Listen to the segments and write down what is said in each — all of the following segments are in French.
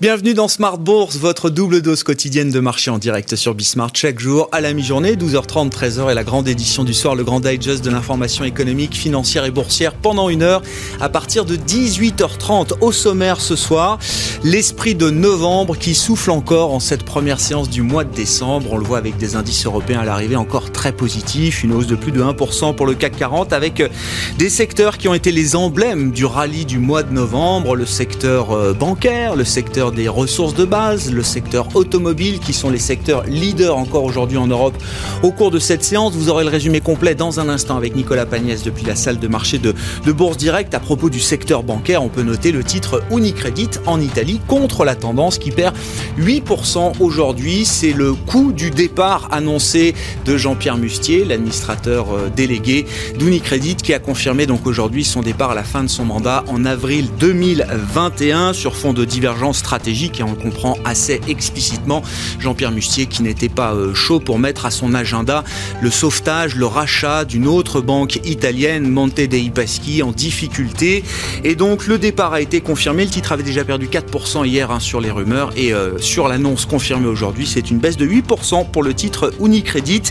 Bienvenue dans Smart Bourse, votre double dose quotidienne de marché en direct sur Bismart chaque jour à la mi-journée, 12h30, 13h et la grande édition du soir, le grand digest de l'information économique, financière et boursière pendant une heure à partir de 18h30 au sommaire ce soir. L'esprit de novembre qui souffle encore en cette première séance du mois de décembre. On le voit avec des indices européens à l'arrivée encore très positifs, une hausse de plus de 1% pour le CAC 40 avec des secteurs qui ont été les emblèmes du rallye du mois de novembre, le secteur euh, bancaire, le secteur des ressources de base, le secteur automobile, qui sont les secteurs leaders encore aujourd'hui en Europe. Au cours de cette séance, vous aurez le résumé complet dans un instant avec Nicolas Pagnès depuis la salle de marché de, de Bourse Direct. À propos du secteur bancaire, on peut noter le titre Unicredit en Italie contre la tendance qui perd 8% aujourd'hui. C'est le coût du départ annoncé de Jean-Pierre Mustier, l'administrateur euh, délégué d'Unicredit, qui a confirmé donc aujourd'hui son départ à la fin de son mandat en avril 2021 sur fond de divergence stratégique et on le comprend assez explicitement. Jean-Pierre Mustier qui n'était pas euh, chaud pour mettre à son agenda le sauvetage, le rachat d'une autre banque italienne, Monte dei Paschi, en difficulté. Et donc le départ a été confirmé. Le titre avait déjà perdu 4% hier hein, sur les rumeurs et euh, sur l'annonce confirmée aujourd'hui, c'est une baisse de 8% pour le titre Unicredit.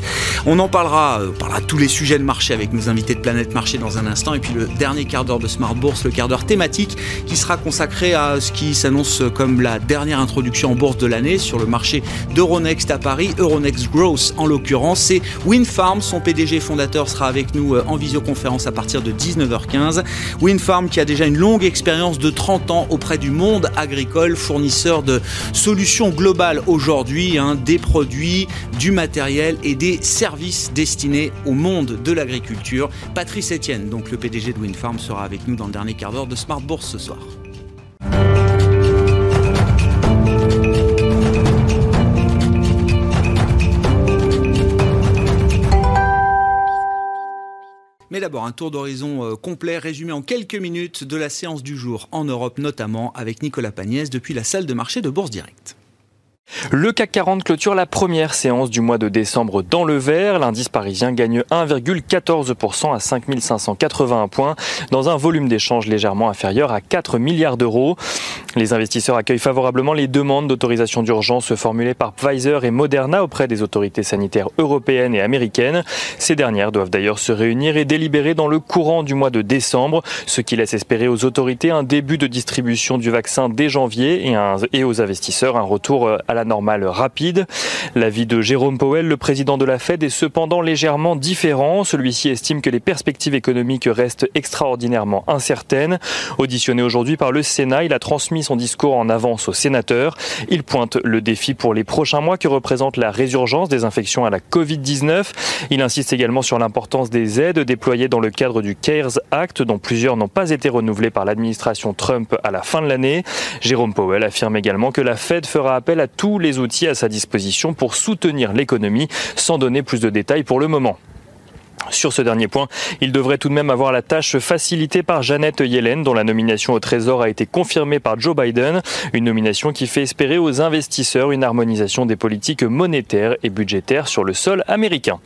On en parlera, euh, parlera de tous les sujets de marché avec nos invités de Planète Marché dans un instant. Et puis le dernier quart d'heure de Smart Bourse, le quart d'heure thématique qui sera consacré à ce qui s'annonce comme la dernière introduction en bourse de l'année sur le marché d'Euronext à Paris, Euronext Growth en l'occurrence. C'est Winfarm, son PDG fondateur sera avec nous euh, en visioconférence à partir de 19h15. Winfarm qui a déjà une longue expérience de 30 ans auprès du monde agricole, fournisseur de solutions globales aujourd'hui, hein, des produits, du matériel et des services destinés au monde de l'agriculture. Patrice Etienne, donc le PDG de Winfarm, sera avec nous dans le dernier quart d'heure de Smart Bourse ce soir. D'abord, un tour d'horizon euh, complet, résumé en quelques minutes de la séance du jour en Europe notamment, avec Nicolas Pagnès depuis la salle de marché de Bourse Direct. Le CAC 40 clôture la première séance du mois de décembre dans le vert. L'indice parisien gagne 1,14% à 5581 points dans un volume d'échange légèrement inférieur à 4 milliards d'euros. Les investisseurs accueillent favorablement les demandes d'autorisation d'urgence formulées par Pfizer et Moderna auprès des autorités sanitaires européennes et américaines. Ces dernières doivent d'ailleurs se réunir et délibérer dans le courant du mois de décembre, ce qui laisse espérer aux autorités un début de distribution du vaccin dès janvier et, et aux investisseurs un retour à la normale rapide. L'avis de Jérôme Powell, le président de la Fed, est cependant légèrement différent. Celui-ci estime que les perspectives économiques restent extraordinairement incertaines. Auditionné aujourd'hui par le Sénat, il a transmis son discours en avance aux sénateurs. Il pointe le défi pour les prochains mois que représente la résurgence des infections à la Covid-19. Il insiste également sur l'importance des aides déployées dans le cadre du CARES Act, dont plusieurs n'ont pas été renouvelées par l'administration Trump à la fin de l'année. Jérôme Powell affirme également que la Fed fera appel à tous les outils à sa disposition pour soutenir l'économie, sans donner plus de détails pour le moment. Sur ce dernier point, il devrait tout de même avoir la tâche facilitée par Jeannette Yellen, dont la nomination au Trésor a été confirmée par Joe Biden, une nomination qui fait espérer aux investisseurs une harmonisation des politiques monétaires et budgétaires sur le sol américain.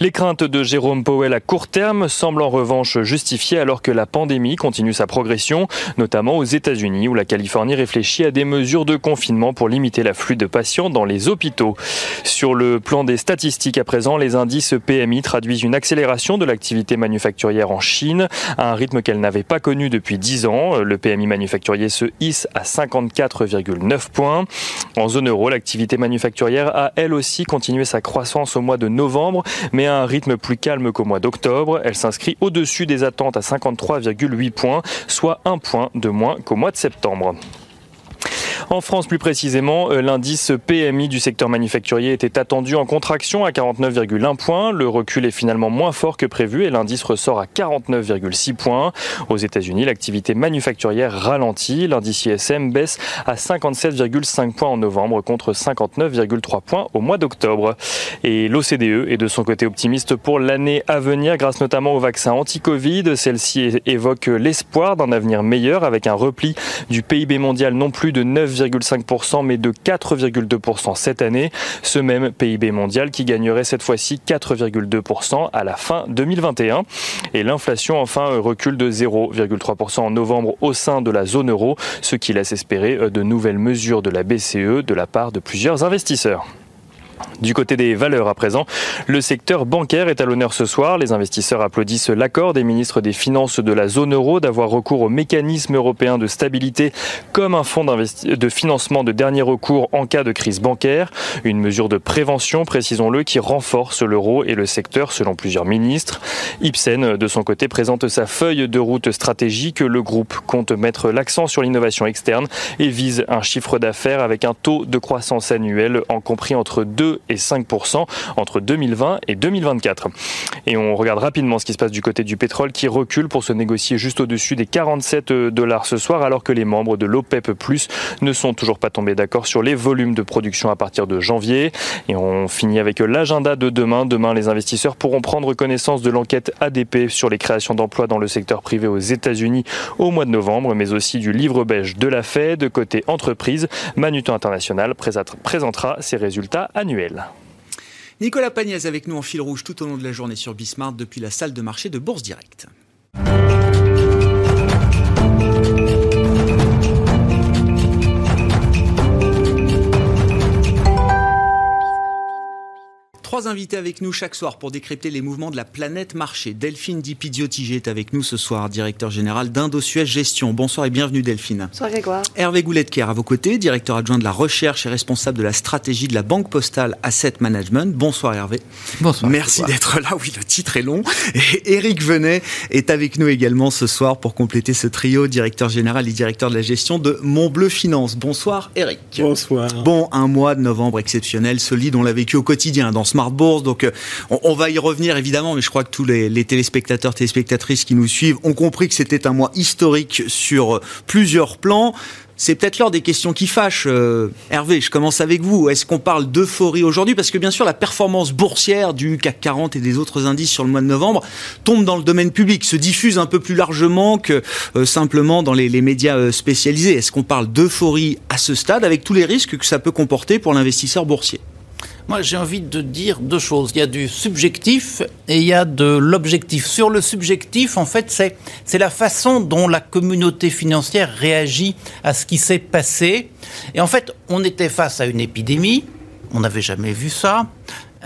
Les craintes de Jérôme Powell à court terme semblent en revanche justifiées alors que la pandémie continue sa progression, notamment aux États-Unis où la Californie réfléchit à des mesures de confinement pour limiter l'afflux de patients dans les hôpitaux. Sur le plan des statistiques à présent, les indices PMI traduisent une accélération de l'activité manufacturière en Chine à un rythme qu'elle n'avait pas connu depuis 10 ans. Le PMI manufacturier se hisse à 54,9 points. En zone euro, l'activité manufacturière a elle aussi continué sa croissance au mois de novembre, mais à un rythme plus calme qu'au mois d'octobre. Elle s'inscrit au-dessus des attentes à 53,8 points, soit un point de moins qu'au mois de septembre. En France, plus précisément, euh, l'indice PMI du secteur manufacturier était attendu en contraction à 49,1 points. Le recul est finalement moins fort que prévu et l'indice ressort à 49,6 points. Aux États-Unis, l'activité manufacturière ralentit. L'indice ISM baisse à 57,5 points en novembre contre 59,3 points au mois d'octobre. Et l'OCDE est de son côté optimiste pour l'année à venir grâce notamment au vaccin anti-Covid. Celle-ci évoque l'espoir d'un avenir meilleur avec un repli du PIB mondial non plus de 9 9,5% mais de 4,2% cette année. Ce même PIB mondial qui gagnerait cette fois-ci 4,2% à la fin 2021. Et l'inflation enfin recule de 0,3% en novembre au sein de la zone euro, ce qui laisse espérer de nouvelles mesures de la BCE de la part de plusieurs investisseurs. Du côté des valeurs à présent, le secteur bancaire est à l'honneur ce soir. Les investisseurs applaudissent l'accord des ministres des Finances de la zone euro d'avoir recours au mécanisme européen de stabilité comme un fonds de financement de dernier recours en cas de crise bancaire. Une mesure de prévention, précisons-le, qui renforce l'euro et le secteur selon plusieurs ministres. Ipsen, de son côté, présente sa feuille de route stratégique. Le groupe compte mettre l'accent sur l'innovation externe et vise un chiffre d'affaires avec un taux de croissance annuel en compris entre 2 et 5% entre 2020 et 2024. Et on regarde rapidement ce qui se passe du côté du pétrole qui recule pour se négocier juste au-dessus des 47 dollars ce soir alors que les membres de l'OPEP Plus ne sont toujours pas tombés d'accord sur les volumes de production à partir de janvier. Et on finit avec l'agenda de demain. Demain, les investisseurs pourront prendre connaissance de l'enquête ADP sur les créations d'emplois dans le secteur privé aux États-Unis au mois de novembre, mais aussi du livre beige de la Fed. Côté entreprise, Manutan International présentera ses résultats annuels. Nicolas Pagnès avec nous en fil rouge tout au long de la journée sur Bismarck depuis la salle de marché de Bourse Directe. Trois invités avec nous chaque soir pour décrypter les mouvements de la planète marché. Delphine Dipidiotigé est avec nous ce soir, directeur général d'Indosuez Gestion. Bonsoir et bienvenue Delphine. Bonsoir Grégoire. Hervé Gouletker à vos côtés, directeur adjoint de la recherche et responsable de la stratégie de la Banque Postale Asset Management. Bonsoir Hervé. Bonsoir. Merci d'être là. Oui, le titre est long. Et Eric Venet est avec nous également ce soir pour compléter ce trio, directeur général et directeur de la gestion de Montbleu Finance. Bonsoir Eric. Bonsoir. Bon, un mois de novembre exceptionnel, solide, on l'a vécu au quotidien dans ce Bourse. Donc, euh, on, va y revenir évidemment, mais je crois que tous les, téléspectateurs, téléspectatrices qui nous suivent ont compris que c'était un mois historique sur euh, plusieurs plans. C'est peut-être l'heure des questions qui fâchent. Euh, Hervé, je commence avec vous. Est-ce qu'on parle d'euphorie aujourd'hui? Parce que bien sûr, la performance boursière du CAC 40 et des autres indices sur le mois de novembre tombe dans le domaine public, se diffuse un peu plus largement que simplement dans les médias spécialisés. Est-ce qu'on parle d'euphorie à ce stade avec tous les risques que ça peut comporter pour l'investisseur boursier? Moi, j'ai envie de dire deux choses. Il y a du subjectif et il y a de l'objectif. Sur le subjectif, en fait, c'est, c'est la façon dont la communauté financière réagit à ce qui s'est passé. Et en fait, on était face à une épidémie. On n'avait jamais vu ça.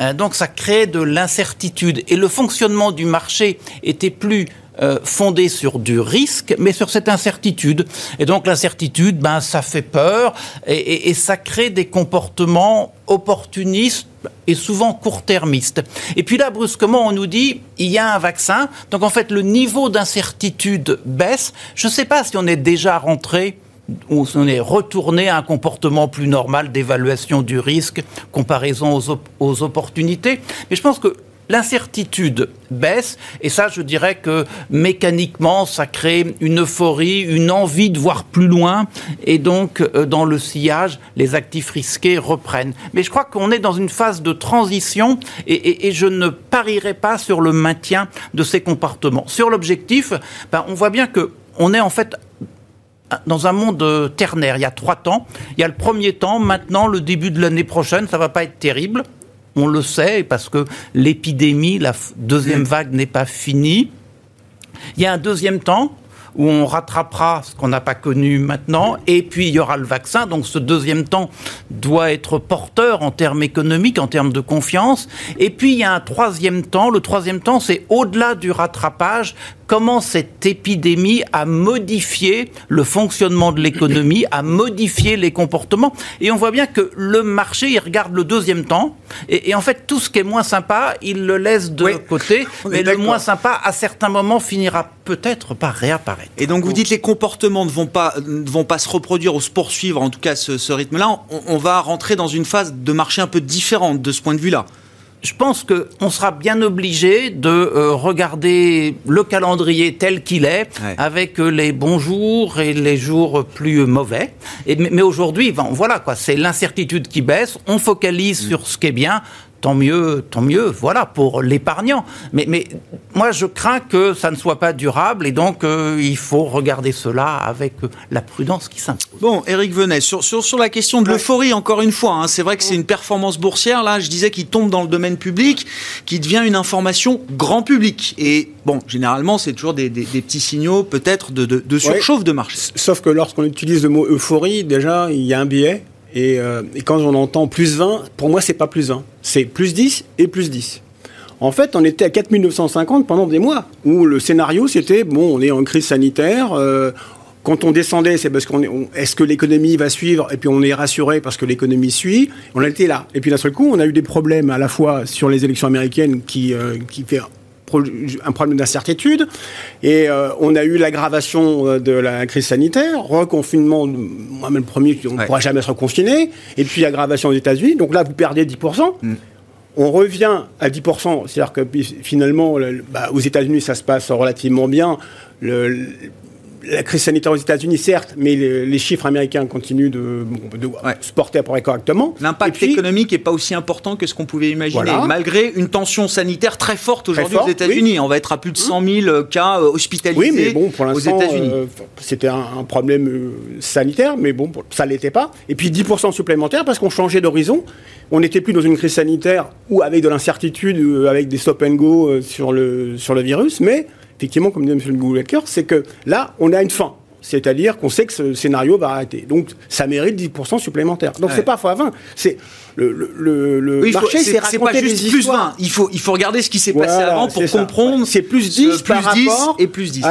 Euh, donc, ça crée de l'incertitude. Et le fonctionnement du marché était plus euh, fondé sur du risque, mais sur cette incertitude. Et donc l'incertitude, ben, ça fait peur et, et, ça crée des comportements opportunistes et souvent court-termistes. Et puis là, brusquement, on nous dit, il y a un vaccin. Donc en fait, le niveau d'incertitude baisse. Je ne sais pas si on est déjà rentré ou si on est retourné à un comportement plus normal d'évaluation du risque, comparaison aux, aux opportunités. Mais je pense que l'incertitude baisse, et ça, je dirais que mécaniquement, ça crée une euphorie, une envie de voir plus loin, et donc, euh, dans le sillage, les actifs risqués reprennent. Mais je crois qu'on est dans une phase de transition, et, je ne parierai pas sur le maintien de ces comportements. Sur l'objectif, ben, on voit bien que on est en fait dans un monde ternaire. Il y a trois temps. Il y a le premier temps, maintenant, le début de l'année prochaine, ça va pas être terrible on le sait, parce que l'épidémie, la deuxième vague n'est pas finie. Il y a un deuxième temps où on rattrapera ce qu'on n'a pas connu maintenant, et puis il y aura le vaccin. Donc ce deuxième temps doit être porteur en termes économiques, en termes de confiance. Et puis il y a un troisième temps. Le troisième temps, c'est au-delà du rattrapage, comment cette épidémie a modifié le fonctionnement de l'économie, a modifié les comportements. Et on voit bien que le marché, il regarde le deuxième temps. Et, en fait, tout ce qui est moins sympa, il le laisse de côté. Mais le moins sympa, à certains moments, finira peut-être par réapparaître. Et donc, vous dites les comportements ne vont pas, ne vont pas se reproduire ou se poursuivre, en tout cas ce, ce rythme-là. On, on va rentrer dans une phase de marché un peu différente de ce point de vue-là je pense qu'on sera bien obligé de euh, regarder le calendrier tel qu'il est, avec euh, les bons jours et les jours plus mauvais. Et, mais, aujourd'hui, voilà quoi, c'est l'incertitude qui baisse. On focalise mm. sur ce qui est bien tant mieux, tant mieux, voilà, pour l'épargnant. Mais, mais moi, je crains que ça ne soit pas durable et donc euh, il faut regarder cela avec la prudence qui s'impose. Bon, Eric Venet, sur, sur, sur la question de l'euphorie, encore une fois, hein, c'est vrai que c'est une performance boursière, là, je disais qu'il tombe dans le domaine public, qui devient une information grand public. Et bon, généralement, c'est toujours des, des, petits signaux, peut-être, de, de, surchauffe de marché. Sauf que lorsqu'on utilise le mot euphorie, déjà, il y a un biais. Et, euh, et, quand on entend plus 20, pour moi, c'est pas plus 20. C'est plus 10 et plus 10. En fait, on était à 4950 pendant des mois, où le scénario, c'était, bon, on est en crise sanitaire, euh, quand on descendait, c'est parce qu'on est, est-ce que l'économie va suivre? Et puis on est rassuré parce que l'économie suit. On était là. Et puis d'un seul coup, on a eu des problèmes à la fois sur les élections américaines qui, euh, qui fait un problème d'incertitude. Et euh, on a eu l'aggravation de la crise sanitaire, reconfinement, moi-même premier, on ne pourra jamais se reconfiner. Et puis aggravation aux États-Unis. Donc là, vous perdez 10% on revient à 10%, c'est-à-dire que finalement, bah, aux États-Unis, ça se passe relativement bien. La crise sanitaire aux États-Unis, certes, mais les, chiffres américains continuent de, se porter à peu près correctement. L'impact économique n'est pas aussi important que ce qu'on pouvait imaginer, malgré une tension sanitaire très forte aujourd'hui aux États-Unis. On va être à plus de 100 000 cas euh, hospitalisés oui, mais bon, pour aux États-Unis. Euh, c'était un, problème euh, sanitaire, mais bon, ça ne l'était pas. Et puis 10% supplémentaires parce qu'on changeait d'horizon on n'était plus dans une crise sanitaire ou avec de l'incertitude, avec des stop and go sur le, sur le virus, mais effectivement, comme dit M. Goulacker, c'est que là, on a une fin. C'est-à-dire qu'on sait que ce scénario va arrêter. Donc, ça mérite 10% supplémentaires. Donc, c'est pas fois 20. C'est le, le, le marché, c'est pas juste plus 20. Il faut, il faut regarder ce qui s'est passé avant pour comprendre. C'est plus 10 plus par 10 rapport et plus 10.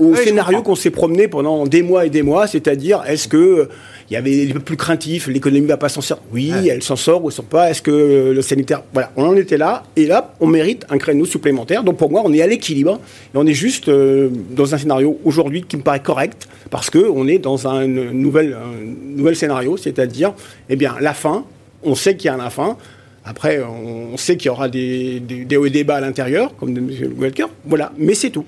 au scénario qu'on s'est promené pendant des mois et des mois. C'est-à-dire, est-ce que il y avait des peu plus craintifs, l'économie va pas s'en sortir. Oui, elle s'en sort ou elle s'en sort pas. Est-ce que le sanitaire. Voilà, on en était là. Et là, on mérite un créneau supplémentaire. Donc pour moi, on est à l'équilibre. Et on est juste euh, dans un scénario aujourd'hui qui me paraît correct parce qu'on est dans un, nouvel, nouvel scénario, c'est-à-dire, eh bien, la fin. On sait qu'il y a la fin. Après, on sait qu'il y aura des, des, hauts et des bas à l'intérieur, comme de M. Welker. Voilà, mais c'est tout.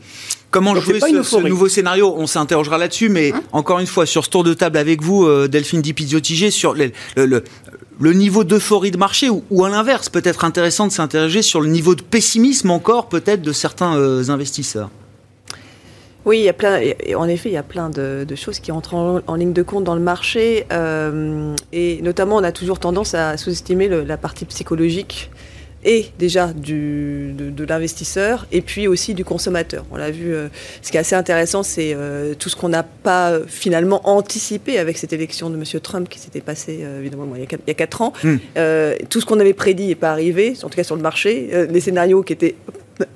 Comment jouer ce, nouveau scénario? On s'interrogera là-dessus, mais hein? encore une fois, sur ce tour de table avec vous, euh, Delphine Dipizio-Tigé, sur le, le, niveau d'euphorie de marché, ou, à l'inverse, peut-être intéressant de s'interroger sur le niveau de pessimisme encore, peut-être, de certains euh, investisseurs. Oui, il y a plein, en effet, il y a plein de, choses qui entrent en, ligne de compte dans le marché. Euh, et notamment, on a toujours tendance à sous-estimer la partie psychologique et déjà du, de, l'investisseur et puis aussi du consommateur. On l'a vu, euh, ce qui est assez intéressant, c'est euh, tout ce qu'on n'a pas finalement anticipé avec cette élection de M. Trump qui s'était passée évidemment il, y a, il, 4 ans. Hmm. tout ce qu'on avait prédit n'est pas arrivé, en tout cas sur le marché. les scénarios qui étaient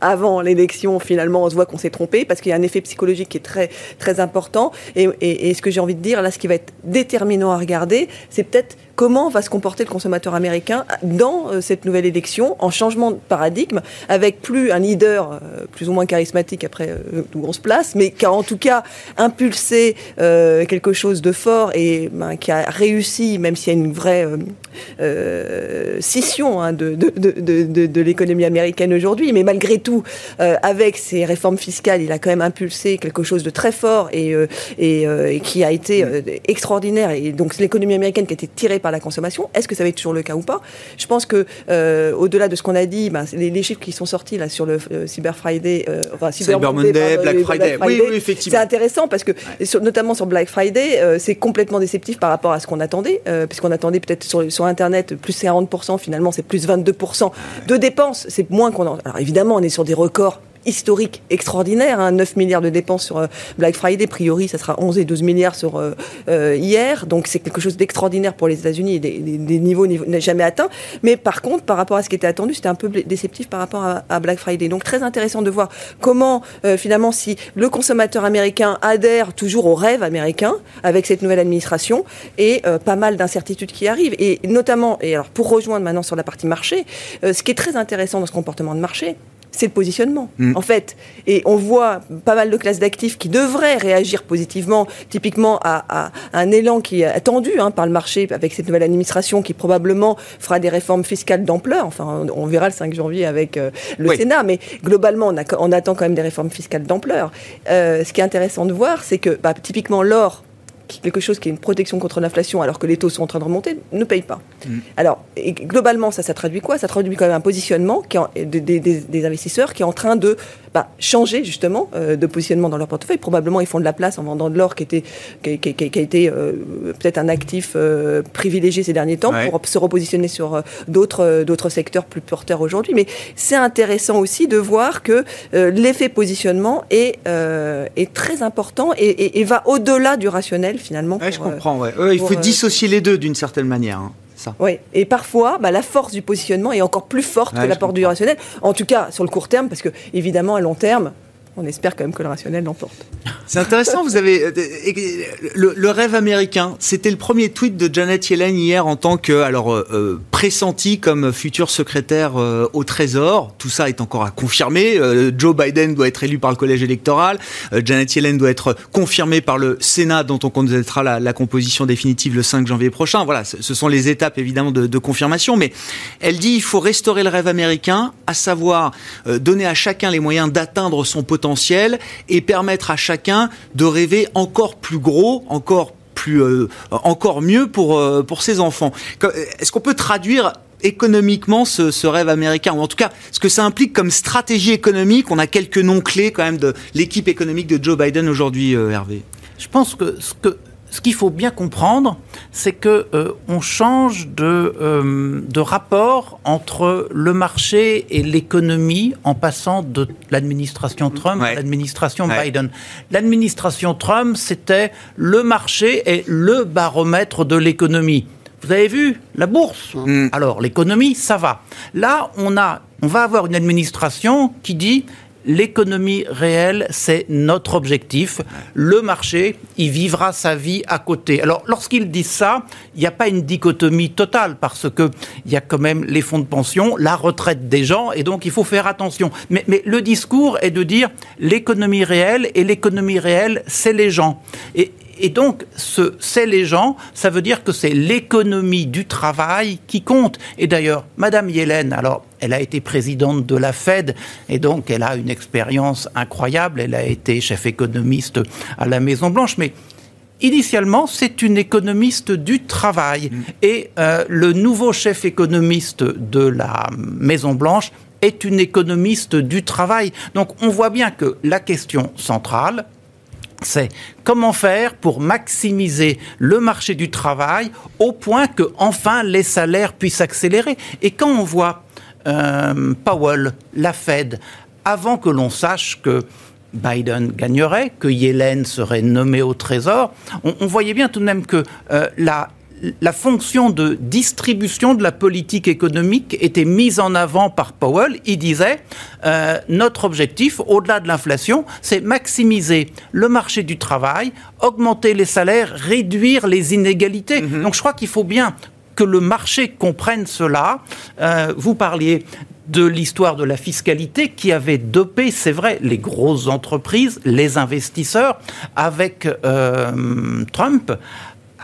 avant l'élection, finalement, on se voit qu'on s'est trompé parce qu'il y a un effet psychologique qui est très, très important. Et, ce que j'ai envie de dire, là, ce qui va être déterminant à regarder, c'est peut-être comment va se comporter le consommateur américain dans euh, cette nouvelle élection, en changement de paradigme, avec plus un leader euh, plus ou moins charismatique après euh, où on se place, mais qui a en tout cas impulsé quelque chose de fort et ben, qui a réussi, même s'il y a une vraie scission hein, de, de, de, l'économie américaine aujourd'hui, mais malgré tout, avec ses réformes fiscales, il a quand même impulsé quelque chose de très fort et, et, et qui a été extraordinaire. Et donc l'économie américaine qui a été tirée par la consommation. Est-ce que ça va être toujours le cas ou pas? Je pense que euh, au-delà de ce qu'on a dit, ben, les, chiffres qui sont sortis là sur le euh, Cyber Friday, euh, enfin Cyber, Monday, Black, Friday. oui, oui, effectivement. C'est intéressant parce que notamment sur Black Friday, c'est complètement déceptif par rapport à ce qu'on attendait, puisqu'on attendait peut-être sur, sur Internet plus 40%, finalement c'est plus 22% de dépenses. C'est moins qu'on en. Alors évidemment, on est sur des records historique extraordinaire, 9 hein, milliards de dépenses sur euh, Black Friday, a priori ça sera 11 et 12 milliards sur euh, euh, hier, donc c'est quelque chose d'extraordinaire pour les États-Unis, des, des, niveaux, jamais atteints, mais par contre par rapport à ce qui était attendu, c'était un peu déceptif par rapport à, Black Friday. Donc très intéressant de voir comment finalement si le consommateur américain adhère toujours au rêve américain avec cette nouvelle administration et pas mal d'incertitudes qui arrivent. Et notamment et alors pour rejoindre maintenant sur la partie marché, ce qui est très intéressant dans ce comportement de marché, c'est le positionnement, mm. en fait. Et on voit pas mal de classes d'actifs qui devraient réagir positivement, typiquement à, un élan qui est attendu hein, par le marché avec cette nouvelle administration qui probablement fera des réformes fiscales d'ampleur. Enfin, on, verra le 5 janvier avec euh, le Sénat, mais globalement, on, attend quand même des réformes fiscales d'ampleur. Euh, ce qui est intéressant de voir, c'est que bah, typiquement l'or quelque chose qui est une protection contre l'inflation alors que les taux sont en train de remonter, ne paye pas. Mm. Alors, et globalement, ça, ça traduit quoi? Ça traduit quand même un positionnement qui des, investisseurs qui est en train de bah, changer justement euh, de positionnement dans leur portefeuille. Probablement, ils font de la place en vendant de l'or qui, était, qui, qui, a été euh, peut-être un actif euh, privilégié ces derniers temps pour se repositionner sur d'autres d'autres secteurs plus porteurs aujourd'hui. Mais c'est intéressant aussi de voir que l'effet positionnement est, est très important et, et va au-delà du rationnel finalement. je comprends. il faut dissocier les deux d'une certaine manière. Hein. Oui, et parfois, bah, la force du positionnement est encore plus forte que l'apport du rationnel. En tout cas, sur le court terme, parce que évidemment, à long terme, on espère quand même que le rationnel l'emporte. C'est intéressant, vous avez euh, le, rêve américain. C'était le premier tweet de Janet Yellen hier en tant que alors euh, euh, pressenti comme futur secrétaire au Trésor. Tout ça est encore à confirmer. Joe Biden doit être élu par le collège électoral. Janet Yellen doit être confirmée par le Sénat, dont on connaîtra la, composition définitive le 5 janvier prochain. Voilà, ce sont les étapes évidemment de, de confirmation. Mais elle dit il faut restaurer le rêve américain, à savoir donner à chacun les moyens d'atteindre son potentiel et permettre à chacun de rêver encore plus gros, encore plus, euh, encore mieux pour, euh, pour ses enfants. Est-ce qu'on peut traduire économiquement ce, rêve américain? Ou en tout cas ce que ça implique comme stratégie économique? On a quelques noms clés quand même de l'équipe économique de Joe Biden aujourd'hui, euh, Hervé. Je pense que ce que ce qu'il faut bien comprendre, c'est que euh, on change de, euh, de rapport entre le marché et l'économie en passant de l'administration Trump à l'administration Biden. L'administration Trump, c'était le marché et le baromètre de l'économie. Vous avez vu la bourse. Mm. Alors l'économie, ça va. Là, on a, on va avoir une administration qui dit l'économie réelle, c'est notre objectif. Le marché, il vivra sa vie à côté. Alors, lorsqu'ils disent ça, il n'y a pas une dichotomie totale parce que il y a quand même les fonds de pension, la retraite des gens, et donc il faut faire attention. Mais, le discours est de dire l'économie réelle, et l'économie réelle, c'est les gens. Et donc, ce c'est les gens, ça veut dire que c'est l'économie du travail qui compte. Et d'ailleurs, Madame Yellen, alors, elle a été présidente de la Fed et donc elle a une expérience incroyable. Elle a été chef économiste à la Maison Blanche, mais Initialement, c'est une économiste du travail. Mm. Et euh, le nouveau chef économiste de la Maison Blanche est une économiste du travail. Donc on voit bien que la question centrale, c'est comment faire pour maximiser le marché du travail au point que enfin les salaires puissent accélérer? Et quand on voit euh, Powell, la Fed, avant que l'on sache que Biden gagnerait, que Yellen serait nommé au Trésor, on, voyait bien tout de même que euh, la la fonction de distribution de la politique économique était mise en avant par Powell. Il disait euh, notre objectif, au-delà de l'inflation, c'est maximiser le marché du travail, augmenter les salaires, réduire les inégalités. Mhm. Donc je crois qu'il faut bien que le marché comprenne cela. Euh, vous parliez de l'histoire de la fiscalité qui avait dopé, c'est vrai, les grosses entreprises, les investisseurs, avec euh, Trump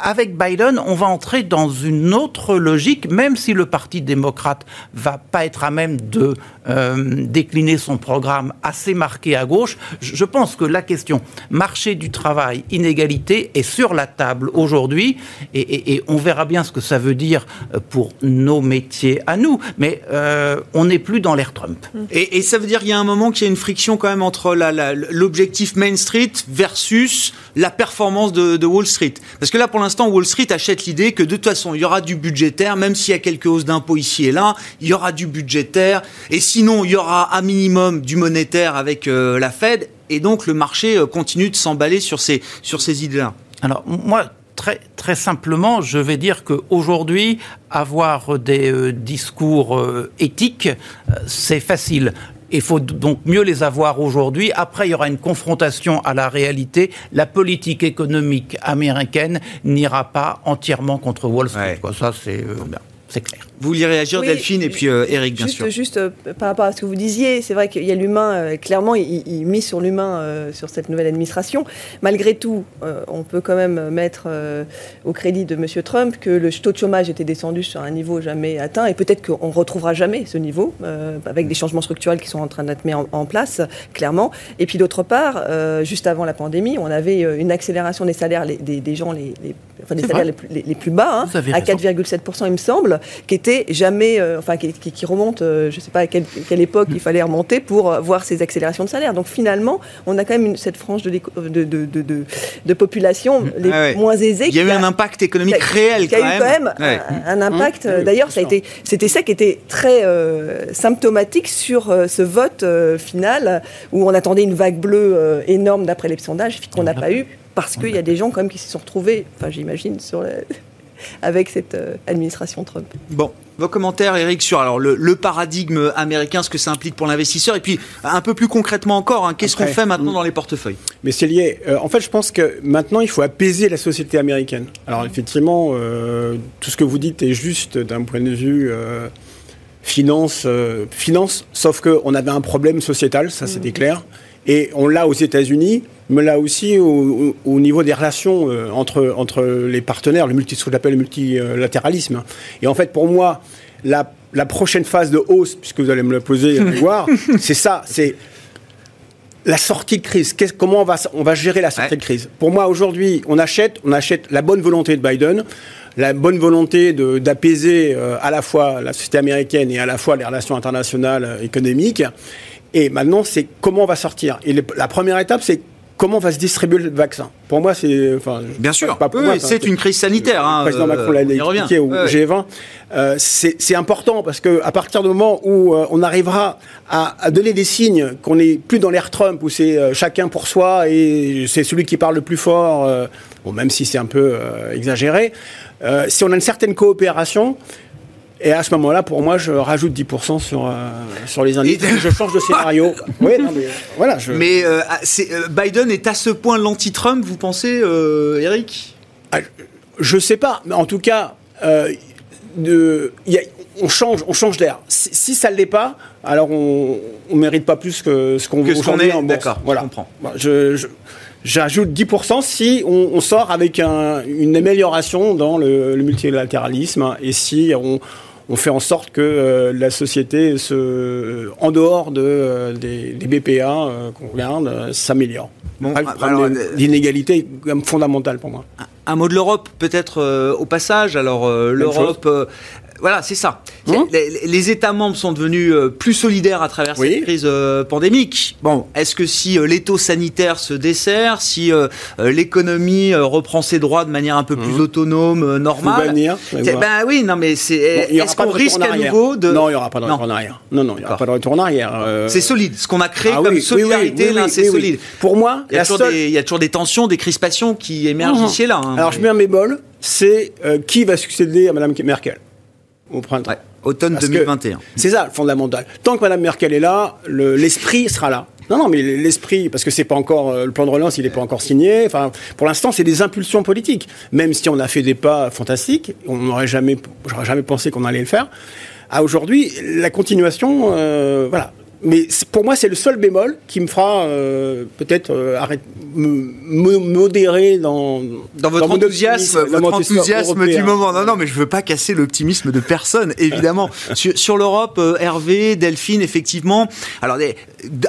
avec Biden, on va entrer dans une autre logique, même si le Parti démocrate va pas être à même de euh, décliner son programme assez marqué à gauche. Je pense que la question marché du travail, inégalité est sur la table aujourd'hui et, on verra bien ce que ça veut dire euh, pour nos métiers à nous. Mais euh, on n'est plus dans l'ère Trump. Et, ça veut dire qu'il y a un moment qu'il y a une friction quand même entre l'objectif Main Street versus la performance de, Wall Street. Parce que là, pour l'instant, Wall Street achète l'idée que de toute façon, il y aura du budgétaire, même s'il y a quelques hausses d'impôts ici et là, il y aura du budgétaire. Et sinon, il y aura un minimum du monétaire avec euh, la Fed. Et donc, le marché euh, continue de s'emballer sur ces, sur ces idées-là. Alors, moi, Très, très, simplement, je vais dire qu'aujourd'hui, avoir des euh, discours éthiques, c'est facile. Il faut donc mieux les avoir aujourd'hui. Après, il y aura une confrontation à la réalité. La politique économique américaine n'ira pas entièrement contre Wall Street. Ça, c'est c'est clair. Vous vouliez réagir, Oui, Delphine, et puis euh, Eric, bien juste, sûr. Juste euh, par rapport à ce que vous disiez, c'est vrai qu'il y a l'humain, euh, clairement, il, il mise sur l'humain euh, sur cette nouvelle administration. Malgré tout, euh, on peut quand même mettre euh, au crédit de M. Trump que le taux de chômage était descendu sur un niveau jamais atteint et peut-être qu'on ne retrouvera jamais ce niveau euh, avec des changements structurels qui sont en train d'être mis en, en place, clairement. Et puis d'autre part, euh, juste avant la pandémie, on avait euh, une accélération des salaires les- des, des gens les, les- enfin, des C'est salaires les plus, les- les plus bas, hein, à raison. 4,7%, il me semble, qui était jamais, euh, enfin, qui, qui- qui remonte, euh, je ne sais pas à quelle, quelle époque il fallait remonter pour euh, voir ces accélérations de salaire. Donc finalement, on a quand même une- cette frange de, population les Ah ouais. moins aisées. Il y a eu un impact économique qui a- réel qui a quand eu même. quand même Ouais. un, un impact. Mmh. D'ailleurs, ça a sûr. été, c'était ça qui était très euh, symptomatique sur ce vote final où on attendait une vague bleue énorme d'après les sondages qu'on n'a pas eu parce qu'il y a des gens quand même qui se sont retrouvés, enfin j'imagine, sur la- avec cette euh, administration Trump. Bon, vos commentaires, Eric, sur alors le, le paradigme américain, ce que ça implique pour l'investisseur, et puis un peu plus concrètement encore, hein, qu'est-ce qu'on fait maintenant mm. dans les portefeuilles? Mais c'est lié. Euh, en fait, je pense que maintenant, il faut apaiser la société américaine. Alors, effectivement, euh, tout ce que vous dites est juste d'un point de vue euh, finance, euh, finance, sauf qu'on avait un problème sociétal, ça c'était clair. Et on l'a aux États-Unis, mais là aussi au, au- au niveau des relations euh, entre, entre les partenaires, le multi, ce que j'appelle le multilatéralisme. Et en fait, pour moi, la, la prochaine phase de hausse, puisque vous allez me le poser, voir, c'est ça, c'est la sortie de crise, comment on va, on va gérer la sortie Ouais. de crise? Pour moi, aujourd'hui, on achète, on achète la bonne volonté de Biden, la bonne volonté de- d'apaiser euh, à la fois la société américaine et à la fois les relations internationales euh, économiques. Et maintenant, c'est comment on va sortir. Et le- la première étape, c'est comment va se distribuer le vaccin. Pour moi, c'est... Enfin, Bien sûr, pas Oui, c'est une crise sanitaire. hein, le président euh, Macron l'a on expliqué au Ouais, ouais. G20. Euh, c'est important parce que à partir du moment où euh, on arrivera à, à donner des signes qu'on n'est plus dans l'ère Trump où c'est euh, chacun pour soi et c'est celui qui parle le plus fort, bon, même si c'est un peu exagéré, si on a une certaine coopération. Et à ce moment-là, pour moi, je rajoute 10% sur, euh, sur les indices. Et- je change de scénario. oui, non, mais voilà. Je... Mais euh, ah, euh, Biden est à ce point l'anti-Trump, vous pensez, euh, Eric? Ah, Je sais pas, mais en tout cas, euh, de, il y a- on change, on change d'air. Si, si ça ne l'est pas, alors on ne mérite pas plus que ce qu'on veut aujourd'hui en d'accord, je voilà. comprends. Bon, je- je- J'ajoute 10% si on, on sort avec un- une amélioration dans le, le multilatéralisme et si on, on fait en sorte que euh, la société, se, en dehors de, euh, des, des BPA euh, qu'on regarde, euh, s'améliore. Bon, euh, d'inégalité est quand même fondamental pour moi. Un mot de l'Europe, peut-être euh, au passage. Alors, euh, l'Europe, euh, voilà, c'est ça. Hum les, les États membres sont devenus euh, plus solidaires à travers Oui. cette crise euh, pandémique. Bon, est-ce que si euh, l'étau sanitaire se dessert, si euh, l'économie reprend ses droits de manière un peu plus autonome, euh, Vous normale venir. Ben oui, non, mais c'est. Bon, Est-ce qu'on risque à nouveau de. Non, il n'y aura pas de retour en arrière. Non, non, il n'y aura pas de retour en arrière. C'est solide. Ce qu'on a créé ah comme oui, solidarité, oui, là, c'est solide. Pour moi, Il y, a toujours seule... des, il y a toujours des tensions, des crispations qui émergent Mhm. ici et là. hein, Alors, mais- je mets un bémol, c'est qui va succéder à Mme Merkel? Au printemps. Ouais, automne Parce que 2021. C'est ça, le fondamental. Tant que Mme Merkel est là, le- l'esprit sera là. Non, non, mais l'esprit, parce que c'est pas encore euh, le plan de relance, il n'est pas encore signé. Enfin, pour l'instant, c'est des impulsions politiques. Même si on a fait des pas fantastiques, on n'aurait jamais, j'aurais jamais pensé qu'on allait le faire. À aujourd'hui, la continuation, euh, voilà. Mais pour moi, c'est le seul bémol qui me fera euh, peut-être euh, me, me modérer dans Dans votre enthousiasme, dans votre enthousiasme du moment. Non, non, mais je veux pas casser l'optimisme de personne, évidemment. sur sur l'Europe, euh, Hervé, Delphine, effectivement. Alors,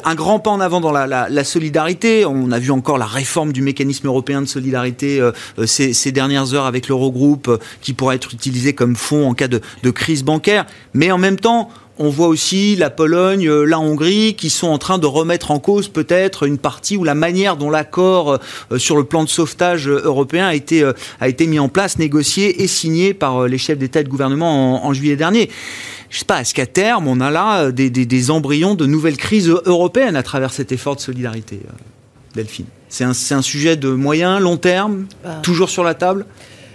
un grand pas en avant dans la, la- la solidarité. On a vu encore la réforme du mécanisme européen de solidarité euh, euh, ces, ces dernières heures avec l'Eurogroupe, euh, qui pourra être utilisé comme fonds en cas de, de crise bancaire. Mais en même temps, on voit aussi la Pologne, euh, la Hongrie qui sont en train de remettre en cause peut-être une partie ou la manière dont l'accord euh, sur le plan de sauvetage euh, européen a été, euh, a été mis en place, négocié et signé par euh, les chefs d'État et de gouvernement en, en juillet dernier. Je sais pas, est-ce qu'à terme, on a là euh, des, des- des embryons de nouvelles crises européennes à travers cet effort de solidarité, euh, Delphine C'est un, c'est un sujet de moyen, long terme, Bah. toujours sur la table?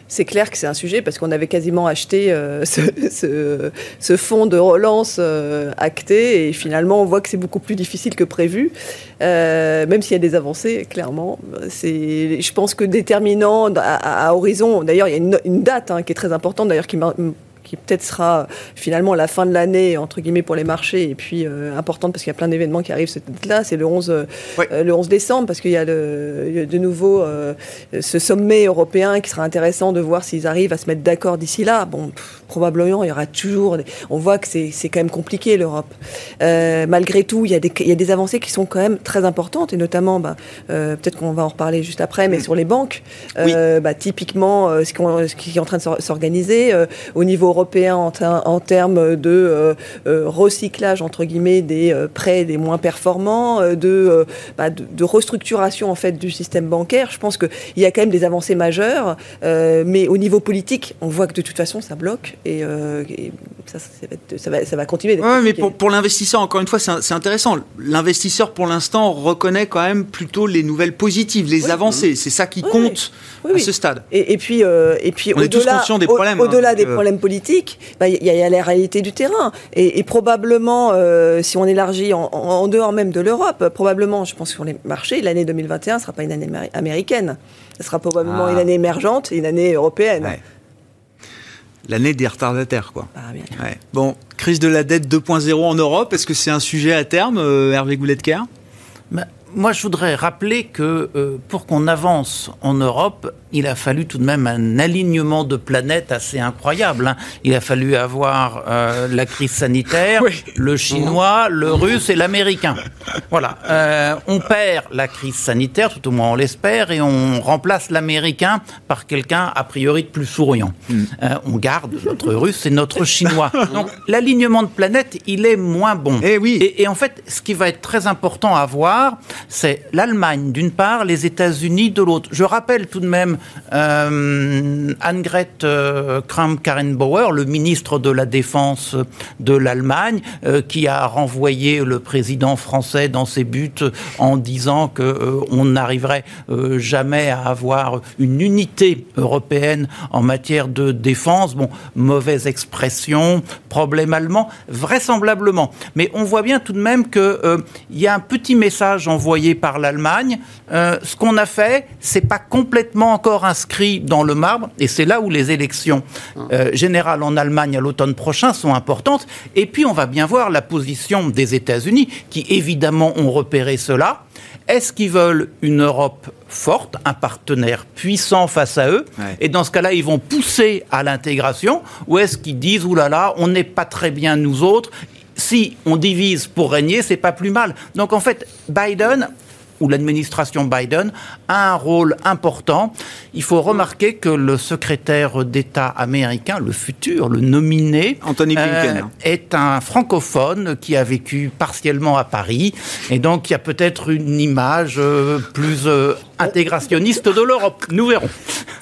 C'est clair que c'est un sujet parce qu'on avait quasiment acheté euh, ce, ce- fonds de relance euh, acté et finalement on voit que c'est beaucoup plus difficile que prévu, Euh, même s'il y a des avancées, clairement. Je pense que déterminant à, à- horizon, d'ailleurs il y a une, date hein, qui est très importante, d'ailleurs qui qui peut-être sera finalement la fin de l'année, entre guillemets, pour les marchés, et puis importante parce qu'il y a plein d'événements qui arrivent cette date-là, c'est le 11, le 11 décembre, parce qu'il y a de nouveau ce sommet européen qui sera intéressant de voir s'ils arrivent à se mettre d'accord d'ici là. Bon, probablement, il y aura toujours. On voit que c'est quand même compliqué l'Europe. malgré tout, il y, a des, il y, a des, avancées qui sont quand même très importantes, et notamment, bah, peut-être qu'on va en reparler juste après, mais mm. sur les banques, bah, typiquement, ce, qui est en train de s'organiser au niveau européen en, en termes de recyclage entre guillemets des prêts des moins performants, de, bah, de, de, restructuration en fait du système bancaire. Je pense qu'il y a quand même des avancées majeures, mais au niveau politique, on voit que de toute façon ça bloque et, ça, ça, va, ça, va, continuer. Oui, mais pour, pour l'investisseur, encore une fois, c'est intéressant. L'investisseur, pour l'instant, reconnaît quand même plutôt les nouvelles positives, les avancées. C'est ça qui compte à ce stade. Et, et puis, euh, et puis au-delà des problèmes, au, delà des problèmes politiques, bah, il y, y, a la réalité du terrain. Et, probablement, euh, si on élargit en, en, dehors même de l'Europe, probablement, je pense sur les marchés, l'année 2021 ne sera pas une année américaine. Ce sera probablement ah. une année émergente et une année européenne. L'année des retardataires, quoi. Ah, bien. Ouais. Bon, crise de la dette 2.0 en Europe, est-ce que c'est un sujet à terme, euh, Hervé Goulet-de-Kerr bah, Moi, je voudrais rappeler que euh, pour qu'on avance en Europe, il a fallu tout de même un alignement de planètes assez incroyable. Hein. Il a fallu avoir euh, la crise sanitaire, le chinois, le russe et l'américain. Voilà. Euh, on perd la crise sanitaire, tout au moins on l'espère, et on remplace l'américain par quelqu'un a priori de plus souriant. Hmm. On garde notre russe et notre chinois. Donc l'alignement de planètes, il est moins bon. Eh oui. et, et en fait, ce qui va être très important à voir, c'est l'Allemagne d'une part, les États-Unis de l'autre. Je rappelle tout de même euh, Annegret euh, Kramp-Karrenbauer, le ministre de la Défense de l'Allemagne, euh, qui a renvoyé le président français dans ses buts en disant que on n'arriverait jamais à avoir une unité européenne en matière de défense. Bon, mauvaise expression, problème allemand, vraisemblablement. Mais on voit bien tout de même qu'il il y a un petit message envoyé par l'Allemagne. ce qu'on a fait, c'est pas complètement encore inscrit dans le marbre, et c'est là où les élections euh, générales en Allemagne à l'automne prochain sont importantes. Et puis on va bien voir la position des États-Unis, qui évidemment ont repéré cela. Est-ce qu'ils veulent une Europe forte, un partenaire puissant face à eux? Et dans ce cas-là, ils vont pousser à l'intégration Ou est-ce qu'ils disent, oulala, là là, on n'est pas très bien nous autres si on divise pour régner, c'est pas plus mal. Donc en fait, Biden où l'administration Biden a un rôle important. Il faut remarquer que le secrétaire d'État américain, le futur, le nominé, Anthony euh, est un francophone qui a vécu partiellement à Paris. Et donc, il y a peut-être une image euh, plus euh, intégrationniste de l'Europe. Nous verrons.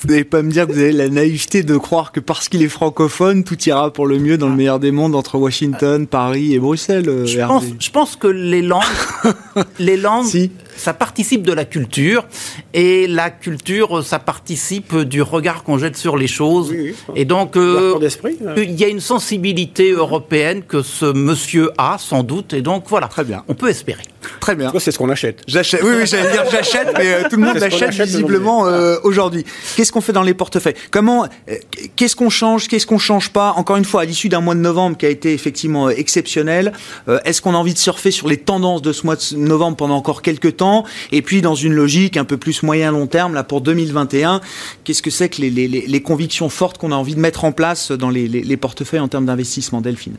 Vous n'allez pas me dire que vous avez la naïveté de croire que parce qu'il est francophone, tout ira pour le mieux dans le meilleur des mondes entre Washington, Paris et Bruxelles. Je pense, je pense, que les langues, les langues si ça participe de la culture et la culture, ça participe du regard qu'on jette sur les choses. Et donc, euh, il y a une sensibilité européenne que ce monsieur a sans doute. Et donc voilà. Très bien. On peut espérer. Très bien. C'est ce qu'on achète. J'achète. Oui, oui, j'allais dire j'achète, mais euh, tout le monde l'achète visiblement euh, aujourd'hui. Qu'est-ce qu'on fait dans les portefeuilles? Comment Qu'est-ce qu'on change? Qu'est-ce qu'on change pas? Encore une fois, à l'issue d'un mois de novembre qui a été effectivement exceptionnel, est-ce qu'on a envie de surfer sur les tendances de ce mois de novembre pendant encore quelques temps? Et puis dans une logique un peu plus moyen-long terme, là pour 2021, qu'est-ce que c'est que les, convictions fortes qu'on a envie de mettre en place dans les, portefeuilles en termes d'investissement, Delphine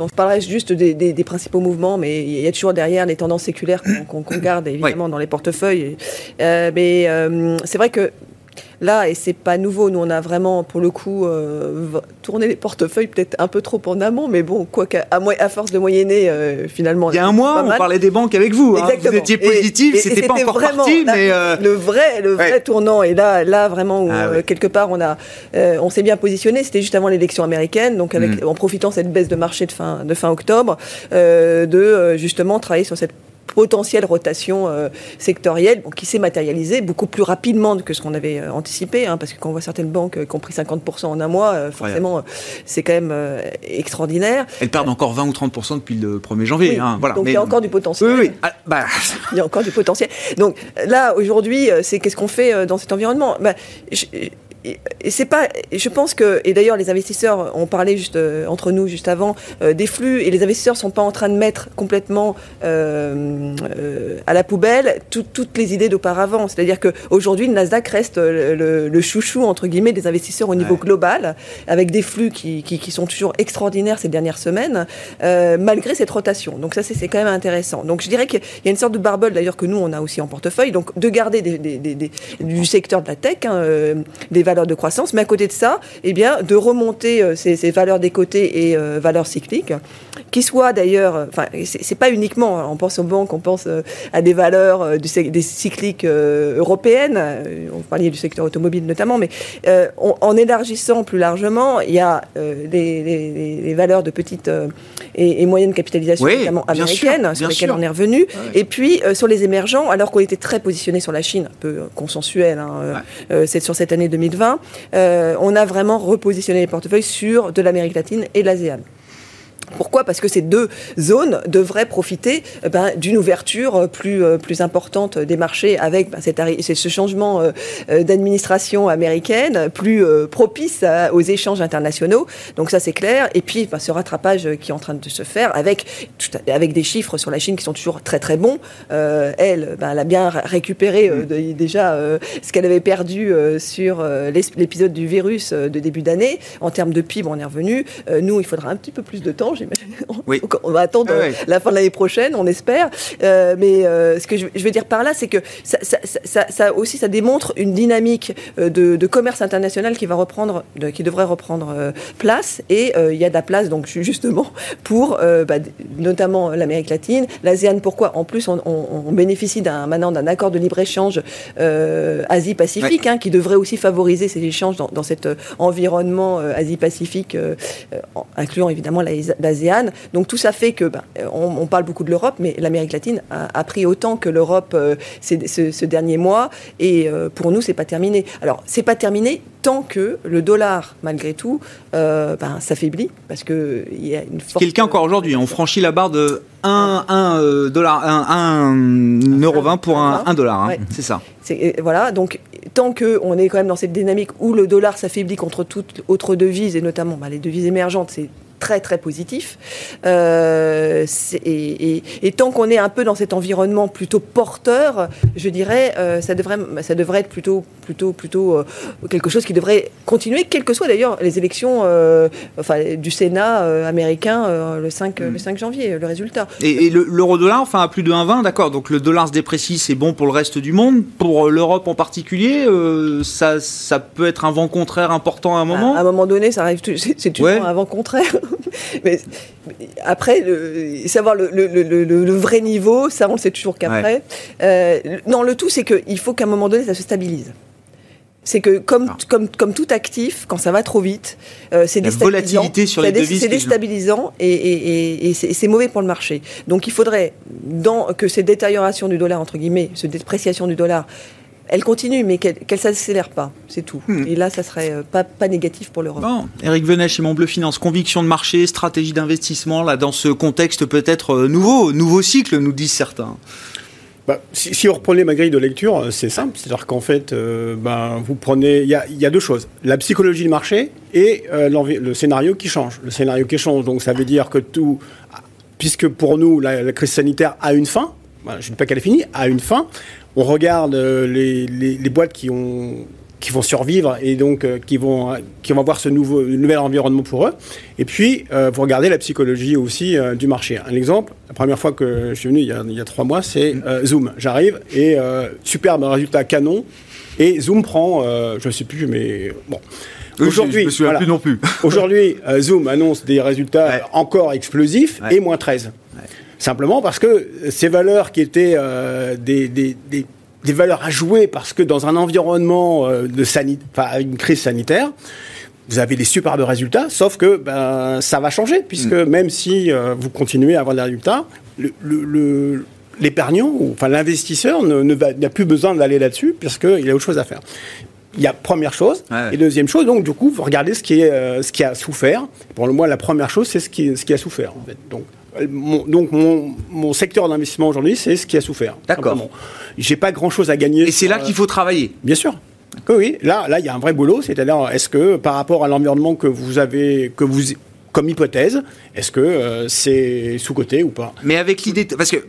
on parlerait juste des, principaux mouvements, mais il y a toujours derrière les tendances séculaires qu'on garde évidemment dans les portefeuilles. Euh, mais euh, c'est vrai que Là, et c'est pas nouveau, nous on a vraiment, pour le coup, euh, tourné les portefeuilles peut-être un peu trop en amont, mais bon, quoi qu'à à, force de moyenner, euh, finalement. Il y a un mois, on parlait des banques avec vous. Hein. Vous étiez positif, c'était pas encore parti, mais euh, le vrai, le vrai tournant. Et là, là vraiment, ah quelque part, on a, on s'est bien positionné. C'était juste avant l'élection américaine, donc avec, mm. en profitant cette baisse de marché de fin, de fin octobre, de justement travailler sur cette potentielle rotation euh, sectorielle qui s'est matérialisée beaucoup plus rapidement que ce qu'on avait euh, anticipé, hein, parce que quand on voit certaines banques euh, qui ont pris 50% en un mois, forcément, c'est quand même extraordinaire. Elles perdent encore 20 ou 30% depuis le 1er janvier. Hein, voilà. Donc il y a encore du potentiel. Oui, oui. Ah, bah. il y a encore du potentiel. Donc là, aujourd'hui, c'est qu'est-ce qu'on fait dans cet environnement? Bah, et c'est pas, je pense que, et d'ailleurs les investisseurs ont parlé juste euh, entre nous juste avant euh, des flux, et les investisseurs sont pas en train de mettre complètement euh, à la poubelle tout- toutes les idées d'auparavant. C'est-à-dire qu'aujourd'hui le Nasdaq reste le, le- le chouchou entre guillemets des investisseurs au niveau Ouais. global, avec des flux qui, qui- qui sont toujours extraordinaires ces dernières semaines, malgré cette rotation. Donc ça c'est c'est quand même intéressant. Donc je dirais qu'il y a une sorte de barbel d'ailleurs que nous on a aussi en portefeuille, donc de garder des, des- des- des- du secteur de la tech, hein, des valeurs de croissance, mais à côté de ça, eh bien, de remonter euh, ces, ces valeurs des côtés et euh, valeurs cycliques, qui soient d'ailleurs, euh, enfin, c'est pas uniquement, hein, on pense aux banques, on pense à des valeurs du, des cycliques européennes, on parlait du secteur automobile notamment, mais euh, on- en élargissant plus largement, il y a euh, les, les- les- les valeurs de petites euh, et, et moyennes capitalisations, Oui, notamment sûr, américaines, bien sur lesquelles sûr. on est revenu, et puis sur les émergents, alors qu'on était très positionné sur la Chine, un peu consensuel, hein, c'est sur cette année 2020, euh, on a vraiment repositionné les portefeuilles sur de l'Amérique latine et de l'ASEAN. Pourquoi? Parce que ces deux zones devraient profiter euh, ben, d'une ouverture euh, plus, euh, plus importante des marchés avec ben, ce changement d'administration américaine plus propice aux échanges internationaux. Donc ça c'est clair. Et puis ben, ce rattrapage qui est en train de se faire avec, des chiffres sur la Chine qui sont toujours très très bons. Elle, elle a bien ré- récupéré déjà ce qu'elle avait perdu sur l'épisode du virus de début d'année. En termes de PIB, on est revenu. Nous, il faudra un petit peu plus de temps, j'imagine. Oui. Donc, on va attendre Ah euh, la fin de l'année prochaine, on espère. Euh, mais euh, ce que je, veux dire par là, c'est que ça, ça- ça- ça- ça aussi, ça démontre une dynamique de, de commerce international qui va reprendre, qui devrait reprendre place. Et il y a de la place, donc ju- justement, pour bah, notamment l'Amérique latine, l'ASEAN. Pourquoi? En plus, on, on- on bénéficie maintenant d'un accord de libre-échange Asie-Pacifique, hein, qui devrait aussi favoriser ces échanges dans, dans cet environnement Asie-Pacifique, incluant évidemment l'AS- l'ASEAN. Donc tout ça fait que, ben, euh, on, on parle beaucoup de l'Europe, mais l'Amérique latine a, a pris autant que l'Europe euh, ces- ce, ce dernier mois, et euh, pour nous, c'est pas terminé. Alors, c'est pas terminé tant que le dollar, malgré tout, euh, ben, s'affaiblit, parce que il y a une forte... Quelqu'un encore aujourd'hui, on franchit la barre de 1, 1 dollar, 1, 1 euro 20 pour un, 1 dollar, hein. Ouais. c'est ça. Voilà, donc tant qu'on est quand même dans cette dynamique où le dollar s'affaiblit contre toute autre devise, et notamment bah, les devises émergentes, c'est très très positif. Euh, et, et- et tant qu'on est un peu dans cet environnement plutôt porteur, je dirais, euh, ça, devrait, ça devrait être plutôt, plutôt, plutôt euh, quelque chose qui devrait continuer, quelles que soient d'ailleurs les élections euh, enfin, du Sénat américain le, 5, le 5 janvier, le résultat. Et, et le- l'euro-dollar, enfin à plus de 1,20, d'accord. Donc le dollar se déprécie, c'est bon pour le reste du monde. Pour l'Europe en particulier, ça, ça peut être un vent contraire important à un moment. À un moment donné, ça arrive, c'est c'est toujours Ouais. un vent contraire. mais, après, le- savoir le, vrai niveau, ça on le sait toujours qu'après. Euh, non, le tout, c'est qu'il faut qu'à un moment donné, ça se stabilise. C'est que comme, comme, comme tout actif, quand ça va trop vite, euh, c'est La déstabilisant. C'est déstabilisant et, et- c'est et c'est mauvais pour le marché. Donc il faudrait dans, que ces détériorations du dollar, entre guillemets, cette dépréciation du dollar, elle continue, mais qu'elle ne s'accélère pas. C'est tout. Hmm. Et là, ça serait euh, pas, pas négatif pour l'Europe. Bon, Eric Venet chez Montbleu Finance, conviction de marché, stratégie d'investissement, là, dans ce contexte peut-être euh, nouveau, nouveau cycle, nous disent certains. Bah, si, si on reprenait ma grille de lecture, euh, c'est simple. C'est-à-dire qu'en fait, euh, ben, vous prenez. Il y a, il y a deux choses. La psychologie du marché et euh, le scénario qui change. Le scénario qui change. Donc ça veut dire que tout. Puisque pour nous, la, la crise sanitaire a une fin, voilà, je ne dis pas qu'elle est finie, a une fin. On regarde euh, les, les- les boîtes qui ont qui vont survivre et donc euh, qui vont qui vont avoir ce nouveau nouvel environnement pour eux. Et puis euh, vous regardez la psychologie aussi euh, du marché. Un exemple, la première fois que je suis venu il y a, il y a trois mois, c'est euh, Zoom. J'arrive et superbe résultat canon. Et Zoom prend, je ne sais plus, mais bon. Aujourd'hui, non plus. Aujourd'hui, Zoom annonce des résultats Ouais. encore explosifs Ouais. et moins 13. Simplement parce que ces valeurs qui étaient euh, des, des- des- des valeurs à jouer parce que dans un environnement euh, de sanit une crise sanitaire, vous avez des superbes résultats, sauf que ben, ça va changer, puisque même si euh, vous continuez à avoir des résultats, l'épargnant, enfin l'investisseur, ne, ne n'a plus besoin d'aller là-dessus, puisqu'il a autre chose à faire. Il y a première chose. Ouais, ouais. Et deuxième chose, donc du coup, vous regardez ce qui, est, euh, ce qui a souffert. Pour le moi, la première chose, c'est ce qui, ce qui a souffert. En fait. Donc, mon, donc mon, mon secteur d'investissement aujourd'hui, c'est ce qui a souffert. D'accord. J'ai pas grand-chose à gagner. Et c'est là euh, qu'il faut travailler. Bien sûr. Oui, là, là, il y a un vrai boulot. C'est-à-dire, est-ce que par rapport à l'environnement que vous avez, que vous comme hypothèse, est-ce que euh, c'est sous-côté ou pas? Mais avec l'idée, parce que euh,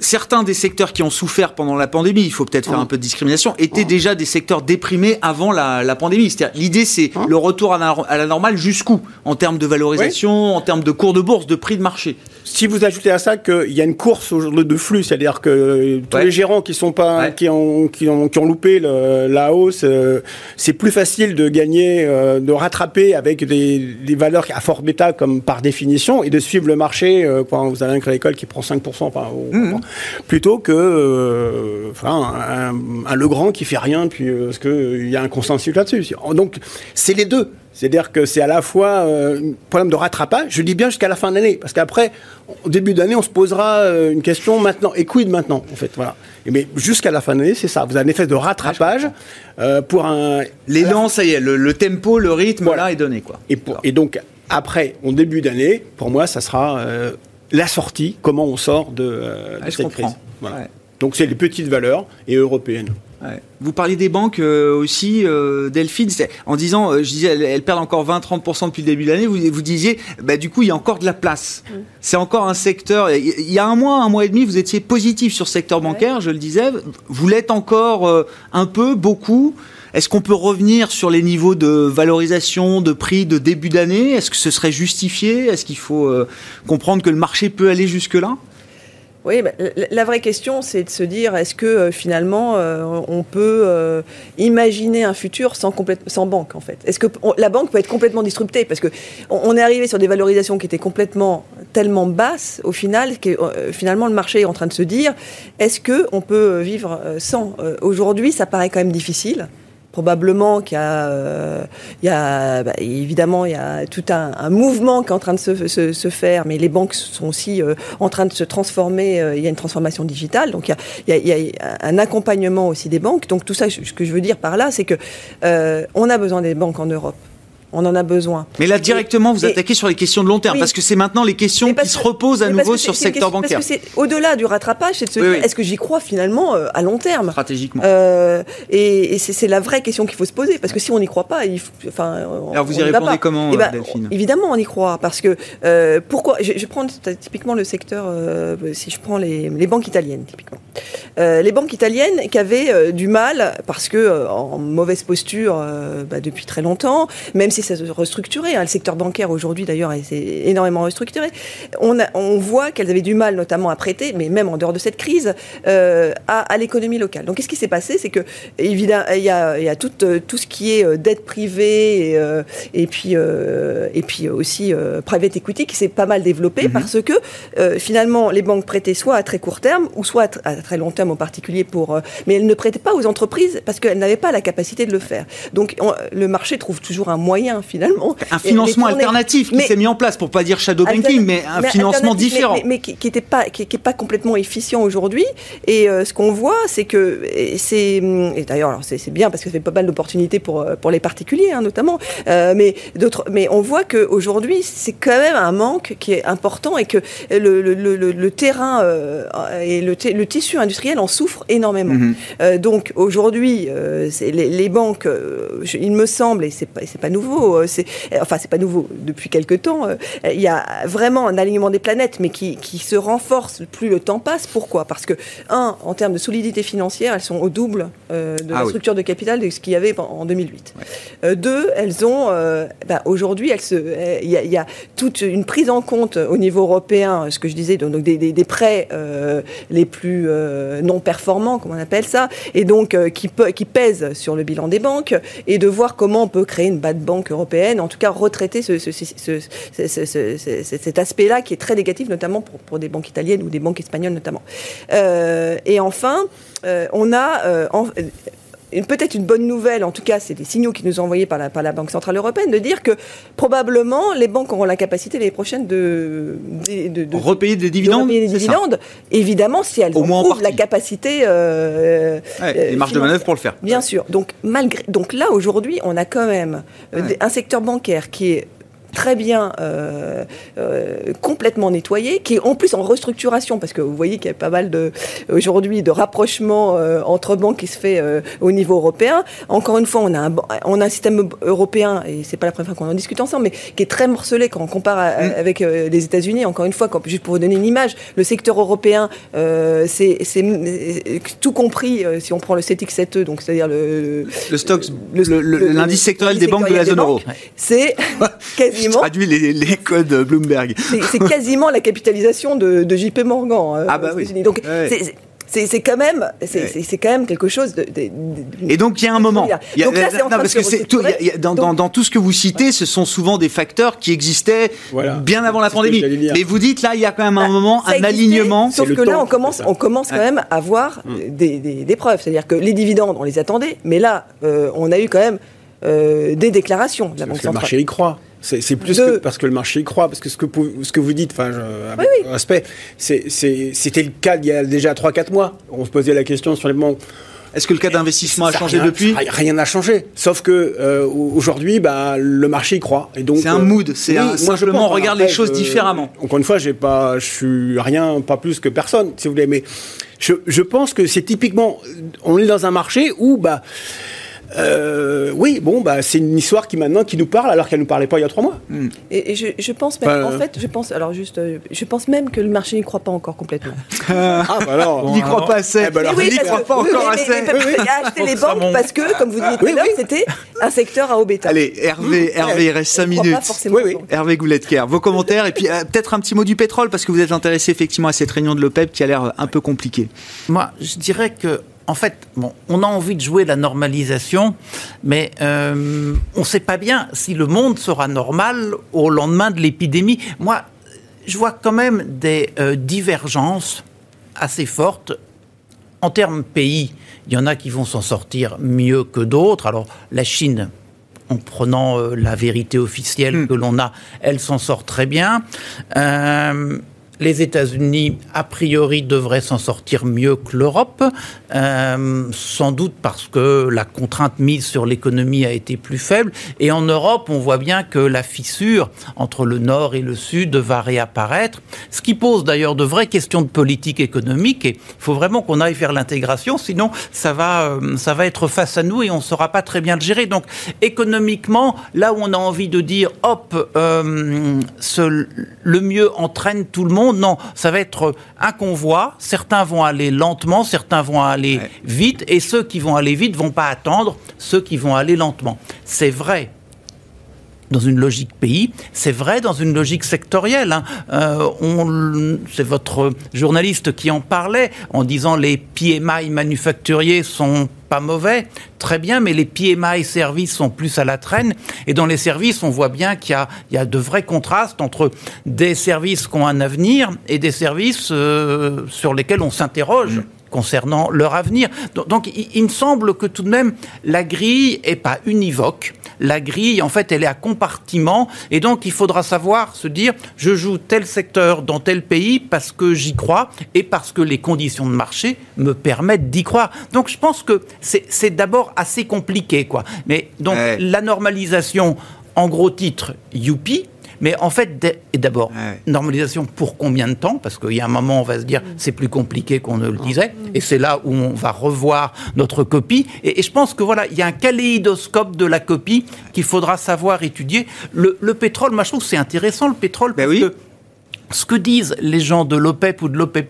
certains des secteurs qui ont souffert pendant la pandémie, il faut peut-être faire Mmh. un peu de discrimination, étaient déjà des secteurs déprimés avant la, la pandémie. C'est-à-dire, l'idée, c'est Mmh. le retour à la, à la normale jusqu'où? En termes de valorisation, en termes de cours de bourse, de prix de marché. Si vous ajoutez à ça qu'il y a une course de flux, c'est-à-dire que tous Ouais. les gérants qui sont pas, Ouais. qui ont, qui ont, qui ont loupé le- la hausse, euh, c'est plus facile de gagner, euh, de rattraper avec des, des valeurs à fort bêta comme par définition et de suivre le marché euh, quand vous avez un crédit agricole qui prend 5%, enfin, au- Mhm. plutôt que euh, enfin, un, un Legrand qui fait rien puis euh, parce que euh, y a un consensus là-dessus. Donc c'est les deux. C'est-à-dire que c'est à la fois un problème de rattrapage, je dis bien jusqu'à la fin de l'année, parce qu'après, au début d'année, on se posera une question maintenant, et quid maintenant, en fait, voilà. Mais jusqu'à la fin de l'année, c'est ça. Vous avez un effet de rattrapage euh, pour un... L'élan, ça y est, le, le tempo, le rythme, Voilà. là, est donné, quoi. Et, pour- et donc, après, en début d'année, pour moi, ça sera euh, la sortie, comment on sort de, euh, de je cette comprends. crise. Voilà. Ouais. Donc, c'est les petites valeurs et européennes. Ouais. Vous parliez des banques euh, aussi, euh, Delphine, c'est- en disant, euh, je disais, elles, elles perdent encore 20-30% depuis le début de l'année. Vous, vous disiez, bah, du coup, il y a encore de la place. C'est encore un secteur. Il y a un mois, un mois et demi, vous étiez positif sur ce secteur bancaire, je le disais. Vous l'êtes encore euh, un peu, beaucoup. Est-ce qu'on peut revenir sur les niveaux de valorisation, de prix de début d'année? Est-ce que ce serait justifié? Est-ce qu'il faut euh, comprendre que le marché peut aller jusque-là? Oui, bah, la, vraie question, c'est de se dire est-ce que euh, finalement euh, on peut imaginer un futur sans, banque en fait? Est-ce que la banque peut être complètement disruptée? Parce que on, est arrivé sur des valorisations qui étaient complètement tellement basses au final que finalement le marché est en train de se dire est-ce que on peut vivre sans? Aujourd'hui, ça paraît quand même difficile probablement qu'il y a, euh, bah, évidemment il y a tout un, mouvement qui est en train de se, faire, mais les banques sont aussi euh, en train de se transformer. euh, il y a une transformation digitale, donc il y a, un accompagnement aussi des banques. Donc tout ça, ce que je veux dire par là, c'est que on a besoin des banques en Europe. On en a besoin. Mais là, directement, vous Et- attaquez sur les questions de long terme, Oui. parce que c'est maintenant les questions qui se reposent à nouveau sur le secteur question- bancaire, Parce que c'est au-delà du rattrapage, c'est de se Oui, dire oui. est-ce que j'y crois finalement euh, à long terme? Stratégiquement. Euh, et et c'est la vraie question qu'il faut se poser parce que si on n'y croit pas, il faut- enfin, on- Alors, vous y on va répondez pas. comment, Eh ben, Delphine? Évidemment, on y croit parce que euh, pourquoi je, je prends typiquement le secteur, si je prends les, les banques italiennes typiquement, les banques italiennes qui avaient du mal parce que en mauvaise posture bah, depuis très longtemps, même si ça se restructurait, hein, le secteur bancaire aujourd'hui d'ailleurs s'est énormément restructuré. On, a- on voit qu'elles avaient du mal notamment à prêter, mais même en dehors de cette crise, euh, à, à l'économie locale. Donc qu'est-ce qui s'est passé? C'est que évidemment il y a, il y a tout, euh, tout ce qui est euh, dette privée et, euh, et puis euh, et puis aussi private equity qui s'est pas mal développé parce que finalement les banques prêtaient soit à très court terme ou soit à, tr- à très long terme en particulier pour mais elles ne prêtaient pas aux entreprises parce qu'elles n'avaient pas la capacité de le faire. Donc on- le marché trouve toujours un moyen finalement Un financement alternatif qui s'est mis en place, pour pas dire shadow banking, mais un financement différent. Mais, mais qui était pas, qui, qui est pas complètement efficient aujourd'hui. Et euh, ce qu'on voit, c'est que et c'est et d'ailleurs c'est bien parce que ça fait pas mal d'opportunités pour euh, pour les particuliers hein, notamment. Euh, mais d'autres, mais on voit que aujourd'hui c'est quand même un manque qui est important et que le le, le, terrain euh, et le, le tissu industriel en souffre énormément. Mhm. Donc aujourd'hui, les, les banques, je- il me semble, et c'est pas, pas nouveau, euh, c'est, enfin c'est pas nouveau depuis quelque temps, euh, il y a vraiment un alignement des planètes, mais qui, qui se renforce plus le temps passe. Pourquoi? Parce que un, en termes de solidité financière, elles sont au double euh, de Ah la oui. structure de capital de ce qu'il y avait en- en 2008. Euh, deux, elles ont, euh, bah, aujourd'hui, elles se, euh, il y, a- il y a toute une prise en compte au niveau européen, ce que je disais, donc des, des- des prêts les plus non performants, comme on appelle ça, et donc qui, qui pèsent sur le bilan des banques, et de voir comment on peut créer une bad européenne, en tout cas retraiter ce, ce- ce- ce- ce- ce- ce- ce- cet aspect-là qui est très négatif, notamment pour, pour des banques italiennes ou des banques espagnoles notamment. Euh, et enfin, euh, on a euh, peut-être une bonne nouvelle, en tout cas, c'est des signaux qui nous sont envoyés par la, par la Banque Centrale Européenne, de dire que probablement les banques auront la capacité l'année prochaine de, de, de- de- Repayer des de dividendes repayer des dividendes. Évidemment, si elles Au en moins en trouvent la capacité. euh, Ouais, euh, les marges de manœuvre pour le faire. Bien sûr. Donc, malgré, donc là, aujourd'hui, on a quand même Ouais. un secteur bancaire qui est très bien, euh, euh, complètement nettoyé, qui est en plus en restructuration, parce que vous voyez qu'il y a pas mal de aujourd'hui de rapprochements euh, entre banques qui se fait au niveau européen. Encore une fois, on a un, on a un système européen, et c'est pas la première fois qu'on en discute ensemble, mais qui est très morcelé quand on compare à- Mm. avec les États-Unis. Encore une fois, quand- juste pour vous donner une image, le secteur européen, c'est tout compris si on prend le CETIC 7E, donc c'est-à-dire le, le- Le stock, l'indice sectoriel des banques de la zone euro. c'est Je quasiment traduis les, les codes Bloomberg. c'est quasiment la capitalisation de, de JP Morgan. euh, Ah bah aux oui. États-Unis. Donc Ouais. c'est- c'est- quand même c'est quand même quelque chose de, de- de- Et donc il y a un moment. Il y a- Donc là, c'est en non, train de parce que tout- y a- il y a- dans, Donc- dans- dans tout ce que vous citez, ce sont souvent des facteurs qui existaient Voilà. bien avant la pandémie. Mais vous dites là, il y a quand même un moment, Ça un existait, alignement. Sauf que là, on commence, on commence quand même à voir euh, des, des- des preuves. C'est-à-dire que les dividendes, on les attendait, mais là, euh, on a eu quand même euh, des déclarations de la Banque Parce que le centrale. marché y croit. C'est plus De- que parce que le marché y croit, parce que ce que, vous- ce que vous dites, enfin, je- avec Oui, oui. respect, c'est- c'est- c'était le cas il y a déjà 3-4 mois. On se posait la question sur les banques. Est-ce que le cas d'investissement a changé rien- depuis Rien n'a changé. Sauf que euh, aujourd'hui, bah, le marché y croit. Et donc, C'est un euh, mood, c'est un- moi, je simplement, pense, on regarde après, les choses différemment. Encore une fois, j'ai pas, je suis rien, pas plus que personne, si vous voulez. Mais je, je pense que c'est typiquement, on est dans un marché où, bah, euh, oui, bon, bah, c'est une histoire qui maintenant qui nous parle alors qu'elle nous parlait pas il y a trois mois. Et, et je, je pense même, Enfin, en fait, je pense, alors juste, euh, je pense même que le marché n'y croit pas encore complètement. Ah, bah alors. Il n'y croit pas assez. Eh ben alors, Oui, il n'y croit pas oui, encore mais- assez. mais- mais- Il a acheté les banques parce que, comme vous disiez tout Oui, à l'heure, oui. c'était un secteur à haut bêta. Allez, Hervé, Hervé, il reste 5 On croit pas minutes. Oui, oui. Hervé Gouletker, vos commentaires et puis euh, peut-être un petit mot du pétrole parce que vous êtes intéressé effectivement à cette réunion de l'OPEP qui a l'air un peu compliquée. Moi, je dirais que, en fait, bon, on a envie de jouer la normalisation, mais euh, on ne sait pas bien si le monde sera normal au lendemain de l'épidémie. Moi, je vois quand même des euh, divergences assez fortes en termes pays. Il y en a qui vont s'en sortir mieux que d'autres. Alors, la Chine, en prenant euh, la vérité officielle que l'on a, elle s'en sort très bien. Euh, les États-Unis, a priori, devraient s'en sortir mieux que l'Europe, euh, sans doute parce que la contrainte mise sur l'économie a été plus faible. Et en Europe, on voit bien que la fissure entre le Nord et le Sud va réapparaître, ce qui pose d'ailleurs de vraies questions de politique économique. Et il faut vraiment qu'on aille vers l'intégration, sinon ça va, euh, ça va être face à nous et on ne saura pas très bien le gérer. Donc économiquement, là où on a envie de dire, hop, euh, le mieux entraîne tout le monde, non, ça va être un convoi. Certains vont aller lentement, certains vont aller Ouais. vite, et ceux qui vont aller vite vont pas attendre ceux qui vont aller lentement. C'est vrai dans une logique pays, c'est vrai dans une logique sectorielle. hein. Euh, c'est votre journaliste qui en parlait en disant les PMI manufacturiers sont pas mauvais, très bien, mais les PMI services sont plus à la traîne. Et dans les services, on voit bien qu'il y a, de vrais contrastes entre des services qui ont un avenir et des services euh, sur lesquels on s'interroge concernant leur avenir. Donc, il me semble que tout de même, la grille est pas univoque. La grille, en fait, elle est à compartiment. Et donc, il faudra savoir se dire, je joue tel secteur dans tel pays parce que j'y crois et parce que les conditions de marché me permettent d'y croire. Donc, je pense que c'est d'abord assez compliqué, quoi. Mais donc, Ouais. la normalisation, en gros titre, youpi. Mais en fait, d'abord, Ouais. normalisation pour combien de temps? Parce qu'il y a un moment, on va se dire, c'est plus compliqué qu'on ne le disait. Et c'est là où on va revoir notre copie. Et, et je pense que voilà, il y a un kaléidoscope de la copie qu'il faudra savoir étudier. Le, le pétrole, moi je trouve que c'est intéressant le pétrole Ben parce oui. que ce que disent les gens de l'OPEP ou de l'OPEP+,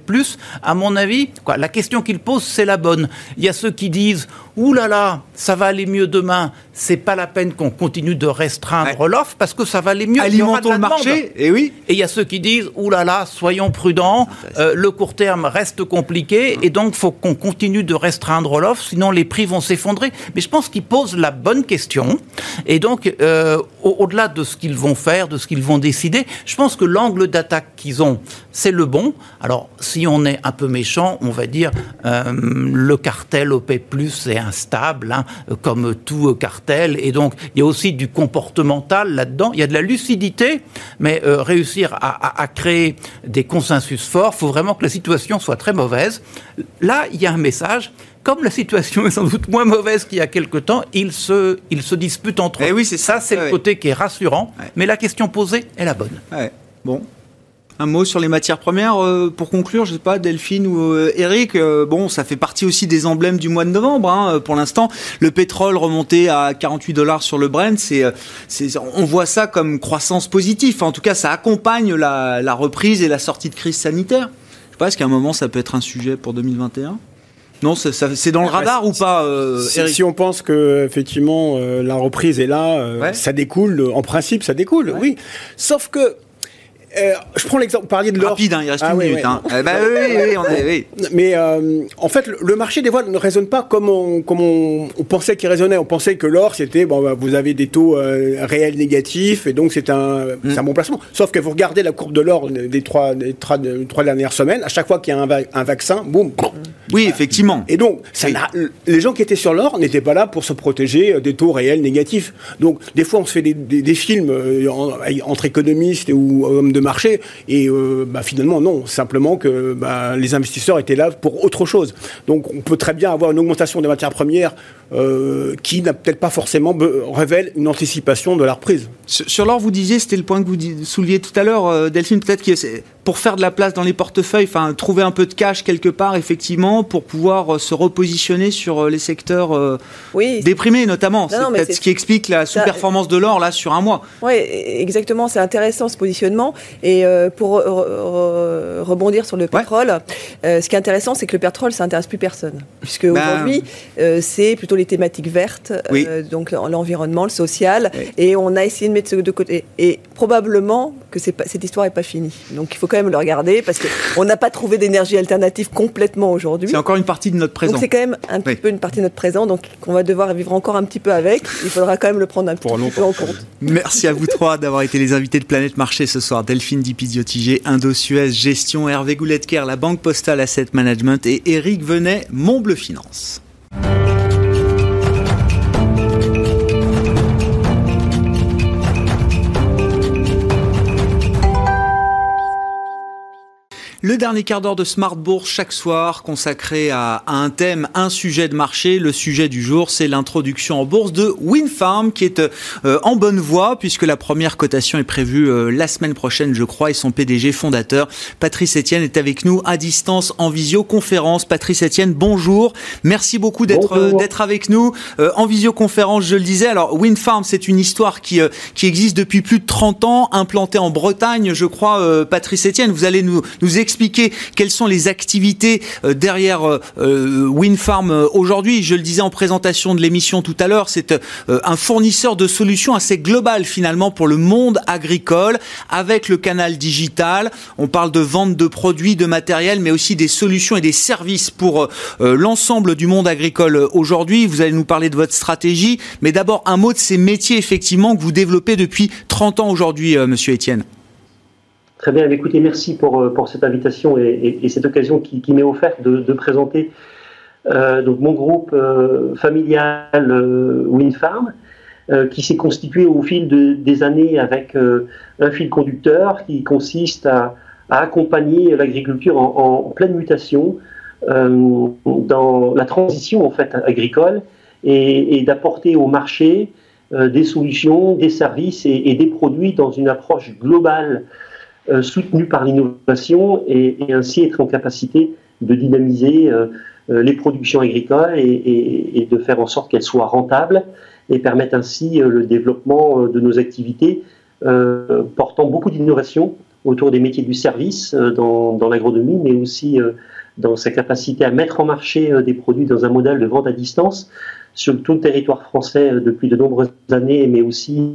à mon avis, quoi, la question qu'ils posent, c'est la bonne. Il y a ceux qui disent « Ouh là là, ça va aller mieux demain, c'est pas la peine qu'on continue de restreindre l'offre parce que ça va aller mieux. Alimentons le marché. Et oui. Et il y a ceux qui disent Ouh là là, soyons prudents, euh, le court terme reste compliqué et donc faut qu'on continue de restreindre l'offre, sinon les prix vont s'effondrer. Mais je pense qu'ils posent la bonne question et donc euh, au- au-delà de ce qu'ils vont faire, de ce qu'ils vont décider, je pense que l'angle d'attaque qu'ils ont, c'est le bon. Alors, si on est un peu méchant, on va dire euh, le cartel OPEP+, est instable, hein, comme tout cartel, et donc il y a aussi du comportemental là-dedans. Il y a de la lucidité, mais euh, réussir à, à, créer des consensus forts, il faut vraiment que la situation soit très mauvaise. Là, il y a un message comme la situation est sans doute moins mauvaise qu'il y a quelque temps, ils se, ils se disputent entre eh eux. oui, c'est ça. c'est le côté qui est rassurant. Mais la question posée est la bonne. Bon, un mot sur les matières premières euh, pour conclure, je sais pas, Delphine ou euh, Eric. Euh, bon, ça fait partie aussi des emblèmes du mois de novembre. Hein, pour l'instant, le pétrole remonté à 48 dollars sur le Brent, c'est, on voit ça comme croissance positive. En tout cas, ça accompagne la, la reprise et la sortie de crise sanitaire. Je sais pas, est-ce qu'à un moment ça peut être un sujet pour 2021 non, c'est dans le radar ou pas euh, si, on pense que effectivement euh, la reprise est là, euh, ça découle. En principe, ça découle, oui. Sauf que euh, je prends l'exemple, vous parliez de l'or. Rapide, hein, il reste ah une minute. Hein. Eh ben oui, oui, on est, oui. Mais euh, en fait, le marché des voiles ne raisonne pas comme on, comme on, pensait qu'il raisonnait. On pensait que l'or, c'était, bon, bah, vous avez des taux euh, réels négatifs, et donc c'est un, mm. un bon placement. Sauf que vous regardez la courbe de l'or des trois, des trois, trois, dernières semaines, à chaque fois qu'il y a un, un vaccin, boum. Oui, effectivement. Et donc, ça les gens qui étaient sur l'or n'étaient pas là pour se protéger des taux réels négatifs. Donc, des fois, on se fait des, des, des films entre économistes ou hommes de marché. Et euh, bah, finalement, non. Simplement que bah, les investisseurs étaient là pour autre chose. Donc, on peut très bien avoir une augmentation des matières premières euh, qui n'a peut-être pas forcément révèle une anticipation de la reprise. Sur l'or, vous disiez, c'était le point que vous souleviez tout à l'heure, euh, Delphine, peut-être que pour faire de la place dans les portefeuilles, enfin trouver un peu de cash quelque part, effectivement, pour pouvoir euh, se repositionner sur les secteurs déprimés, notamment. C'est peut-être ce qui explique la sous-performance de l'or là sur un mois. Oui, exactement. C'est intéressant ce positionnement. Et pour rebondir sur le pétrole, ce qui est intéressant, c'est que le pétrole, ça intéresse plus personne, puisque ben aujourd'hui, c'est plutôt les thématiques vertes, euh, donc l'environnement, le social, et on a essayé de mettre ça de côté. Et probablement que pas, cette histoire n'est pas finie. Donc il faut quand même le regarder parce qu'on n'a pas trouvé d'énergie alternative complètement aujourd'hui. C'est encore une partie de notre présent. Donc c'est quand même un petit peu une partie de notre présent, donc qu'on va devoir vivre encore un petit peu avec. Il faudra quand même le prendre un petit peu en compte. Merci à vous trois d'avoir été les invités de Planète Marché ce soir. Delphine Dipiziotigé, Indo-Suez Gestion, Hervé Gouletker, la Banque Postale Asset Management et Eric Venet, Montbleu Finance. Le dernier quart d'heure de Smart Bourse chaque soir consacré à, un thème, un sujet de marché. Le sujet du jour, c'est l'introduction en bourse de Winfarm qui est euh, en bonne voie puisque la première cotation est prévue euh, la semaine prochaine, je crois, et son PDG fondateur, Patrice Etienne, est avec nous à distance en visioconférence. Patrice Etienne, bonjour. Merci beaucoup d'être euh, d'être avec nous en visioconférence, je le disais. Alors, Winfarm, c'est une histoire qui, qui existe depuis plus de 30 ans, implantée en Bretagne, je crois, Patrice Etienne. Vous allez nous, nous expliquer expliquer quelles sont les activités euh, derrière euh, euh, Winfarm aujourd'hui. Je le disais en présentation de l'émission tout à l'heure, c'est un fournisseur de solutions assez global finalement pour le monde agricole avec le canal digital. On parle de vente de produits, de matériel, mais aussi des solutions et des services pour l'ensemble du monde agricole aujourd'hui. Vous allez nous parler de votre stratégie, mais d'abord un mot de ces métiers effectivement que vous développez depuis 30 ans aujourd'hui, Monsieur Etienne. Très bien, écoutez, merci pour, euh, pour cette invitation et, cette occasion qui, m'est offerte de, présenter euh, donc mon groupe euh, familial Windfarm, qui s'est constitué au fil de, des années avec un fil conducteur qui consiste à, accompagner l'agriculture en, pleine mutation dans la transition en fait agricole et, d'apporter au marché des solutions, des services et, des produits dans une approche globale euh, soutenu par l'innovation et, ainsi être en capacité de dynamiser euh, euh, les productions agricoles et, de faire en sorte qu'elles soient rentables et permettent ainsi le développement de nos activités portant beaucoup d'innovation autour des métiers du service dans, dans l'agronomie, mais aussi dans sa capacité à mettre en marché des produits dans un modèle de vente à distance sur tout le territoire français depuis de nombreuses années, mais aussi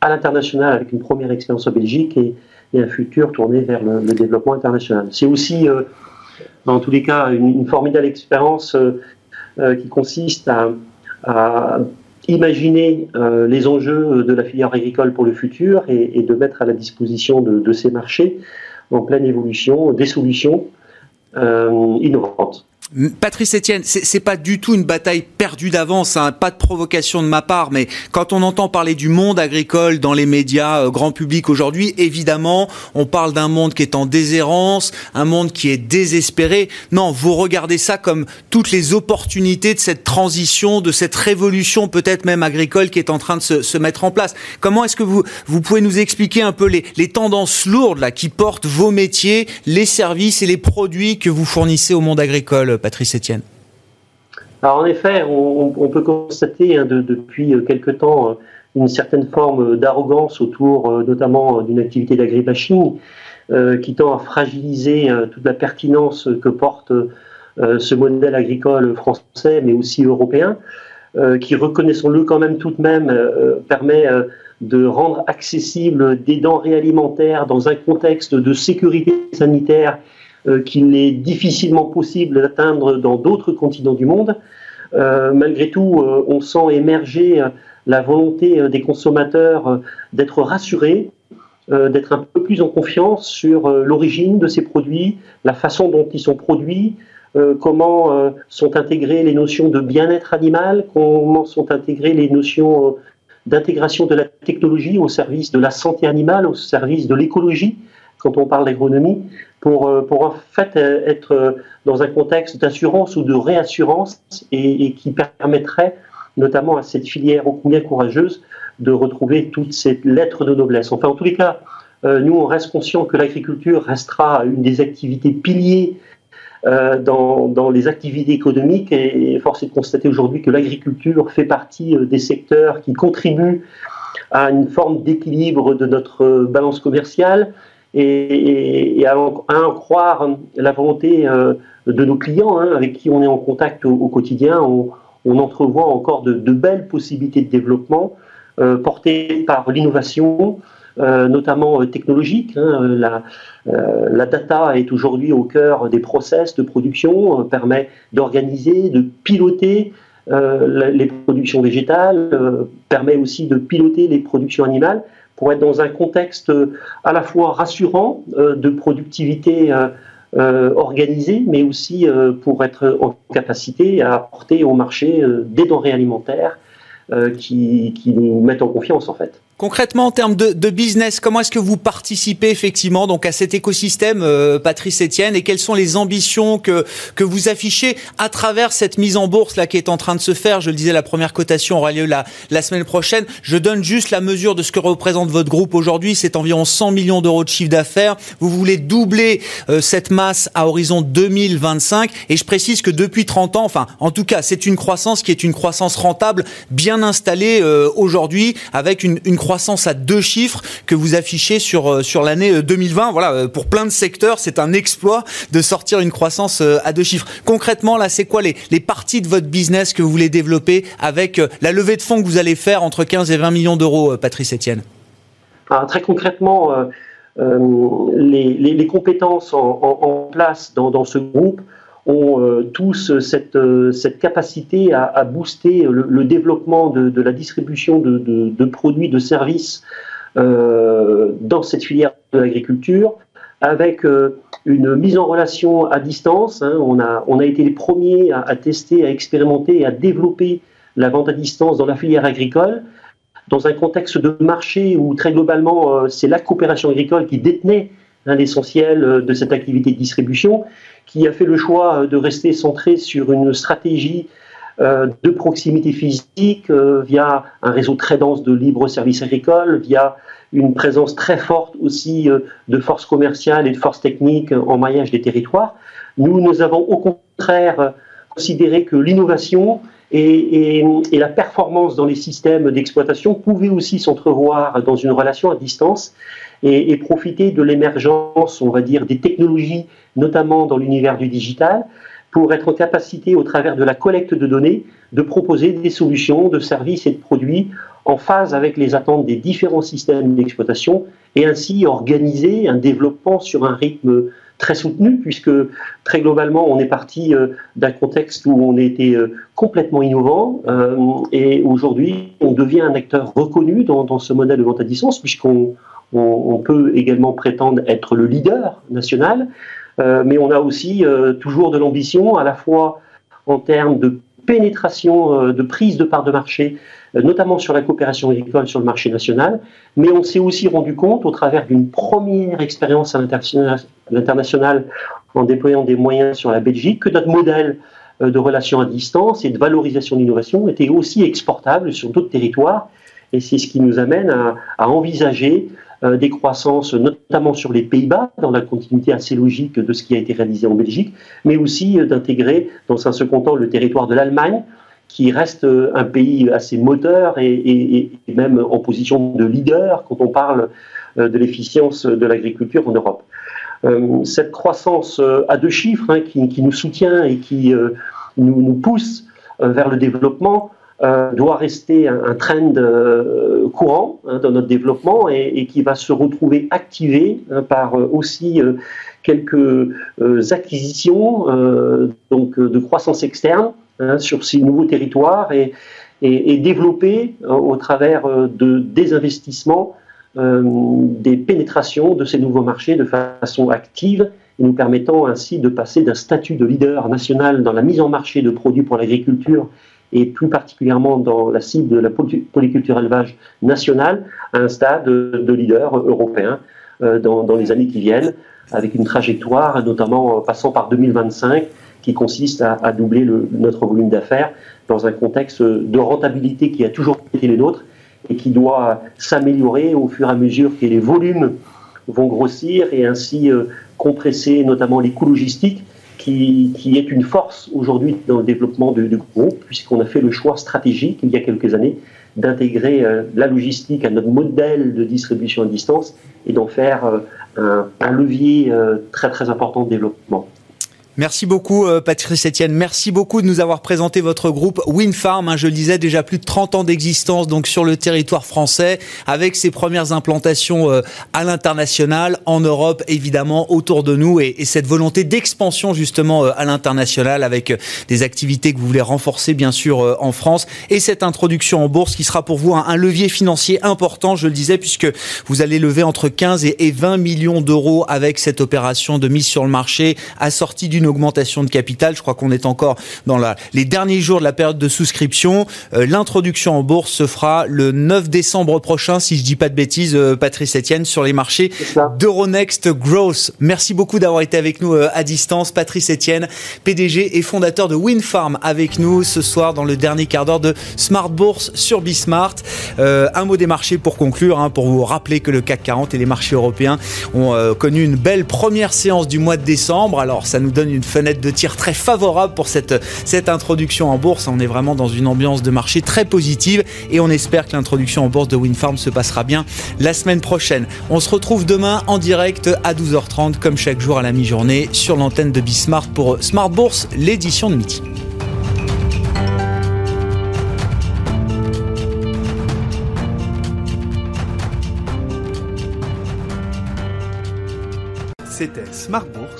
à l'international avec une première expérience en Belgique et, et un futur tourné vers le, développement international. C'est aussi, euh, dans tous les cas, une, formidable expérience euh, euh, qui consiste à, imaginer les enjeux de la filière agricole pour le futur et, de mettre à la disposition de, ces marchés en pleine évolution des solutions innovantes. Patrice Etienne, c'est pas du tout une bataille perdue d'avance, hein, pas de provocation de ma part, mais quand on entend parler du monde agricole dans les médias euh, grand public aujourd'hui, évidemment, on parle d'un monde qui est en déshérence, un monde qui est désespéré. Non, vous regardez ça comme toutes les opportunités de cette transition, de cette révolution peut-être même agricole qui est en train de se, se mettre en place. Comment est-ce que vous, vous pouvez nous expliquer un peu les, les tendances lourdes là qui portent vos métiers, les services et les produits que vous fournissez au monde agricole Patrice Etienne en effet, on, peut constater hein, depuis euh, quelque temps euh, une certaine forme d'arrogance autour euh, notamment d'une activité d'agribashing qui tend à fragiliser toute la pertinence que porte ce modèle agricole français mais aussi européen, qui, reconnaissons-le quand même tout de même, permet de rendre accessibles des denrées alimentaires dans un contexte de sécurité sanitaire euh, qu'il est difficilement possible d'atteindre dans d'autres continents du monde. Euh, malgré tout, euh, on sent émerger la volonté des consommateurs d'être rassurés, d'être un peu plus en confiance sur l'origine de ces produits, la façon dont ils sont produits, comment sont intégrées les notions de bien-être animal, comment sont intégrées les notions d'intégration de la technologie au service de la santé animale, au service de l'écologie quand on parle d'agronomie, pour, euh, pour en fait euh, être euh, dans un contexte d'assurance ou de réassurance et, qui permettrait notamment à cette filière ô combien courageuse de retrouver toute cette lettre de noblesse. Enfin, en tous les cas, nous, on reste conscient que l'agriculture restera une des activités piliers dans, dans, les activités économiques et force est de constater aujourd'hui que l'agriculture fait partie des secteurs qui contribuent à une forme d'équilibre de notre balance commerciale, et, à, en, croire la volonté euh, de nos clients hein, avec qui on est en contact au, quotidien, on, entrevoit encore de, belles possibilités de développement euh, portées par l'innovation, euh, notamment technologique. Hein. la, la, data est aujourd'hui au cœur des process de production, permet d'organiser, de piloter les productions végétales, permet aussi de piloter les productions animales pour être dans un contexte euh, à la fois rassurant euh, de productivité euh, organisée, mais aussi pour être en capacité à apporter au marché des denrées alimentaires qui, qui nous mettent en confiance en fait. Concrètement, en termes de, de business, comment est-ce que vous participez effectivement donc à cet écosystème, euh, Patrice Etienne, et quelles sont les ambitions que que vous affichez à travers cette mise en bourse là qui est en train de se faire? Je le disais, la première cotation aura lieu la la semaine prochaine. Je donne juste la mesure de ce que représente votre groupe aujourd'hui. C'est environ 100 millions d'euros de chiffre d'affaires. Vous voulez doubler euh, cette masse à horizon 2025, et je précise que depuis 30 ans, enfin, en tout cas, c'est une croissance qui est une croissance rentable, bien installée euh, aujourd'hui, avec une, une croissance croissance à deux chiffres que vous affichez sur, euh, sur l'année 2020. Euh, voilà, euh, pour plein de secteurs, c'est un exploit de sortir une croissance à deux chiffres. Concrètement, là, c'est quoi les, les parties de votre business que vous voulez développer avec la levée de fonds que vous allez faire entre 15 et 20 millions d'euros, Patrice Etienne? Très concrètement, les, les, compétences en, en, place dans, dans, ce groupe ont euh, tous cette, euh, cette capacité à, booster le, développement de, la distribution de, produits, de services euh, dans cette filière de l'agriculture, avec euh, une mise en relation à distance. Hein. On, a, on a été les premiers à, à, tester, à expérimenter et à développer la vente à distance dans la filière agricole, dans un contexte de marché où très globalement c'est la coopération agricole qui détenait hein, l'essentiel de cette activité de distribution qui a fait le choix euh, de rester centré sur une stratégie euh, de proximité physique euh, via un réseau très dense de libres services agricoles, via une présence très forte aussi de forces commerciales et de forces techniques en maillage des territoires. Nous, nous avons au contraire considéré que l'innovation et, la performance dans les systèmes d'exploitation pouvaient aussi s'entrevoir dans une relation à distance et, et profiter de l'émergence, on va dire, des technologies, notamment dans l'univers du digital, pour être en capacité, au travers de la collecte de données, de proposer des solutions de services et de produits en phase avec les attentes des différents systèmes d'exploitation et ainsi organiser un développement sur un rythme très soutenu puisque très globalement on est parti euh, d'un contexte où on était euh, complètement innovant euh, et aujourd'hui on devient un acteur reconnu dans, ce modèle de vente à distance puisqu'on on, peut également prétendre être le leader national, mais on a aussi toujours de l'ambition, à la fois en termes de pénétration, de prise de part de marché, notamment sur la coopération agricole sur le marché national, mais on s'est aussi rendu compte, au travers d'une première expérience à l'international en déployant des moyens sur la Belgique, que notre modèle de relations à distance et de valorisation d'innovation était aussi exportable sur d'autres territoires. Et c'est ce qui nous amène à, envisager euh, des croissances, notamment sur les Pays-Bas, dans la continuité assez logique de ce qui a été réalisé en Belgique, mais aussi euh, d'intégrer dans un second temps le territoire de l'Allemagne, qui reste euh, un pays assez moteur et, même en position de leader quand on parle de l'efficience de l'agriculture en Europe. cette croissance à deux chiffres hein, qui, nous soutient et qui nous, pousse vers le développement euh, doit rester un, trend euh, courant hein, dans notre développement et, qui va se retrouver activé hein, par euh, aussi quelques acquisitions donc de croissance externe hein, sur ces nouveaux territoires et, et, développer au travers de des investissements des pénétrations de ces nouveaux marchés de façon active et nous permettant ainsi de passer d'un statut de leader national dans la mise en marché de produits pour l'agriculture et plus particulièrement dans la cible de la polyculture élevage nationale, à un stade de leader européen euh, dans, les années qui viennent, avec une trajectoire, notamment passant par 2025, qui consiste à, doubler le, notre volume d'affaires dans un contexte de rentabilité qui a toujours été le nôtre et qui doit s'améliorer au fur et à mesure que les volumes vont grossir et ainsi euh, compresser notamment les coûts logistiques qui, est une force aujourd'hui dans le développement du, groupe, puisqu'on a fait le choix stratégique il y a quelques années d'intégrer euh, la logistique à notre modèle de distribution à distance et d'en faire euh, un, levier euh, très très important de développement. Merci beaucoup euh, Patrice Etienne, merci beaucoup de nous avoir présenté votre groupe Winfarm, hein, je le disais déjà plus de 30 ans d'existence donc sur le territoire français avec ses premières implantations euh, à l'international, en Europe évidemment autour de nous et, cette volonté d'expansion justement euh, à l'international avec des activités que vous voulez renforcer bien sûr en France. Et cette introduction en bourse qui sera pour vous un, levier financier important, je le disais puisque vous allez lever entre 15 et 20 millions d'euros avec cette opération de mise sur le marché assortie d'une augmentation de capital. Je crois qu'on est encore dans la, les derniers jours de la période de souscription. Euh, l'introduction en bourse se fera le 9 décembre prochain, si je dis pas de bêtises, euh, Patrice Etienne, sur les marchés d'Euronext Growth. Merci beaucoup d'avoir été avec nous euh, à distance. Patrice Etienne, PDG et fondateur de Winfarm, avec nous ce soir dans le dernier quart d'heure de Smart Bourse sur Bismart. un mot des marchés pour conclure, hein, pour vous rappeler que le CAC 40 et les marchés européens ont connu une belle première séance du mois de décembre. Alors ça nous donne une fenêtre de tir très favorable pour cette, cette introduction en bourse. On est vraiment dans une ambiance de marché très positive et on espère que l'introduction en bourse de Winfarm se passera bien la semaine prochaine. On se retrouve demain en direct à 12h30 comme chaque jour à la mi-journée sur l'antenne de Bismart pour Smart Bourse, l'édition de midi. C'était Smart Bourse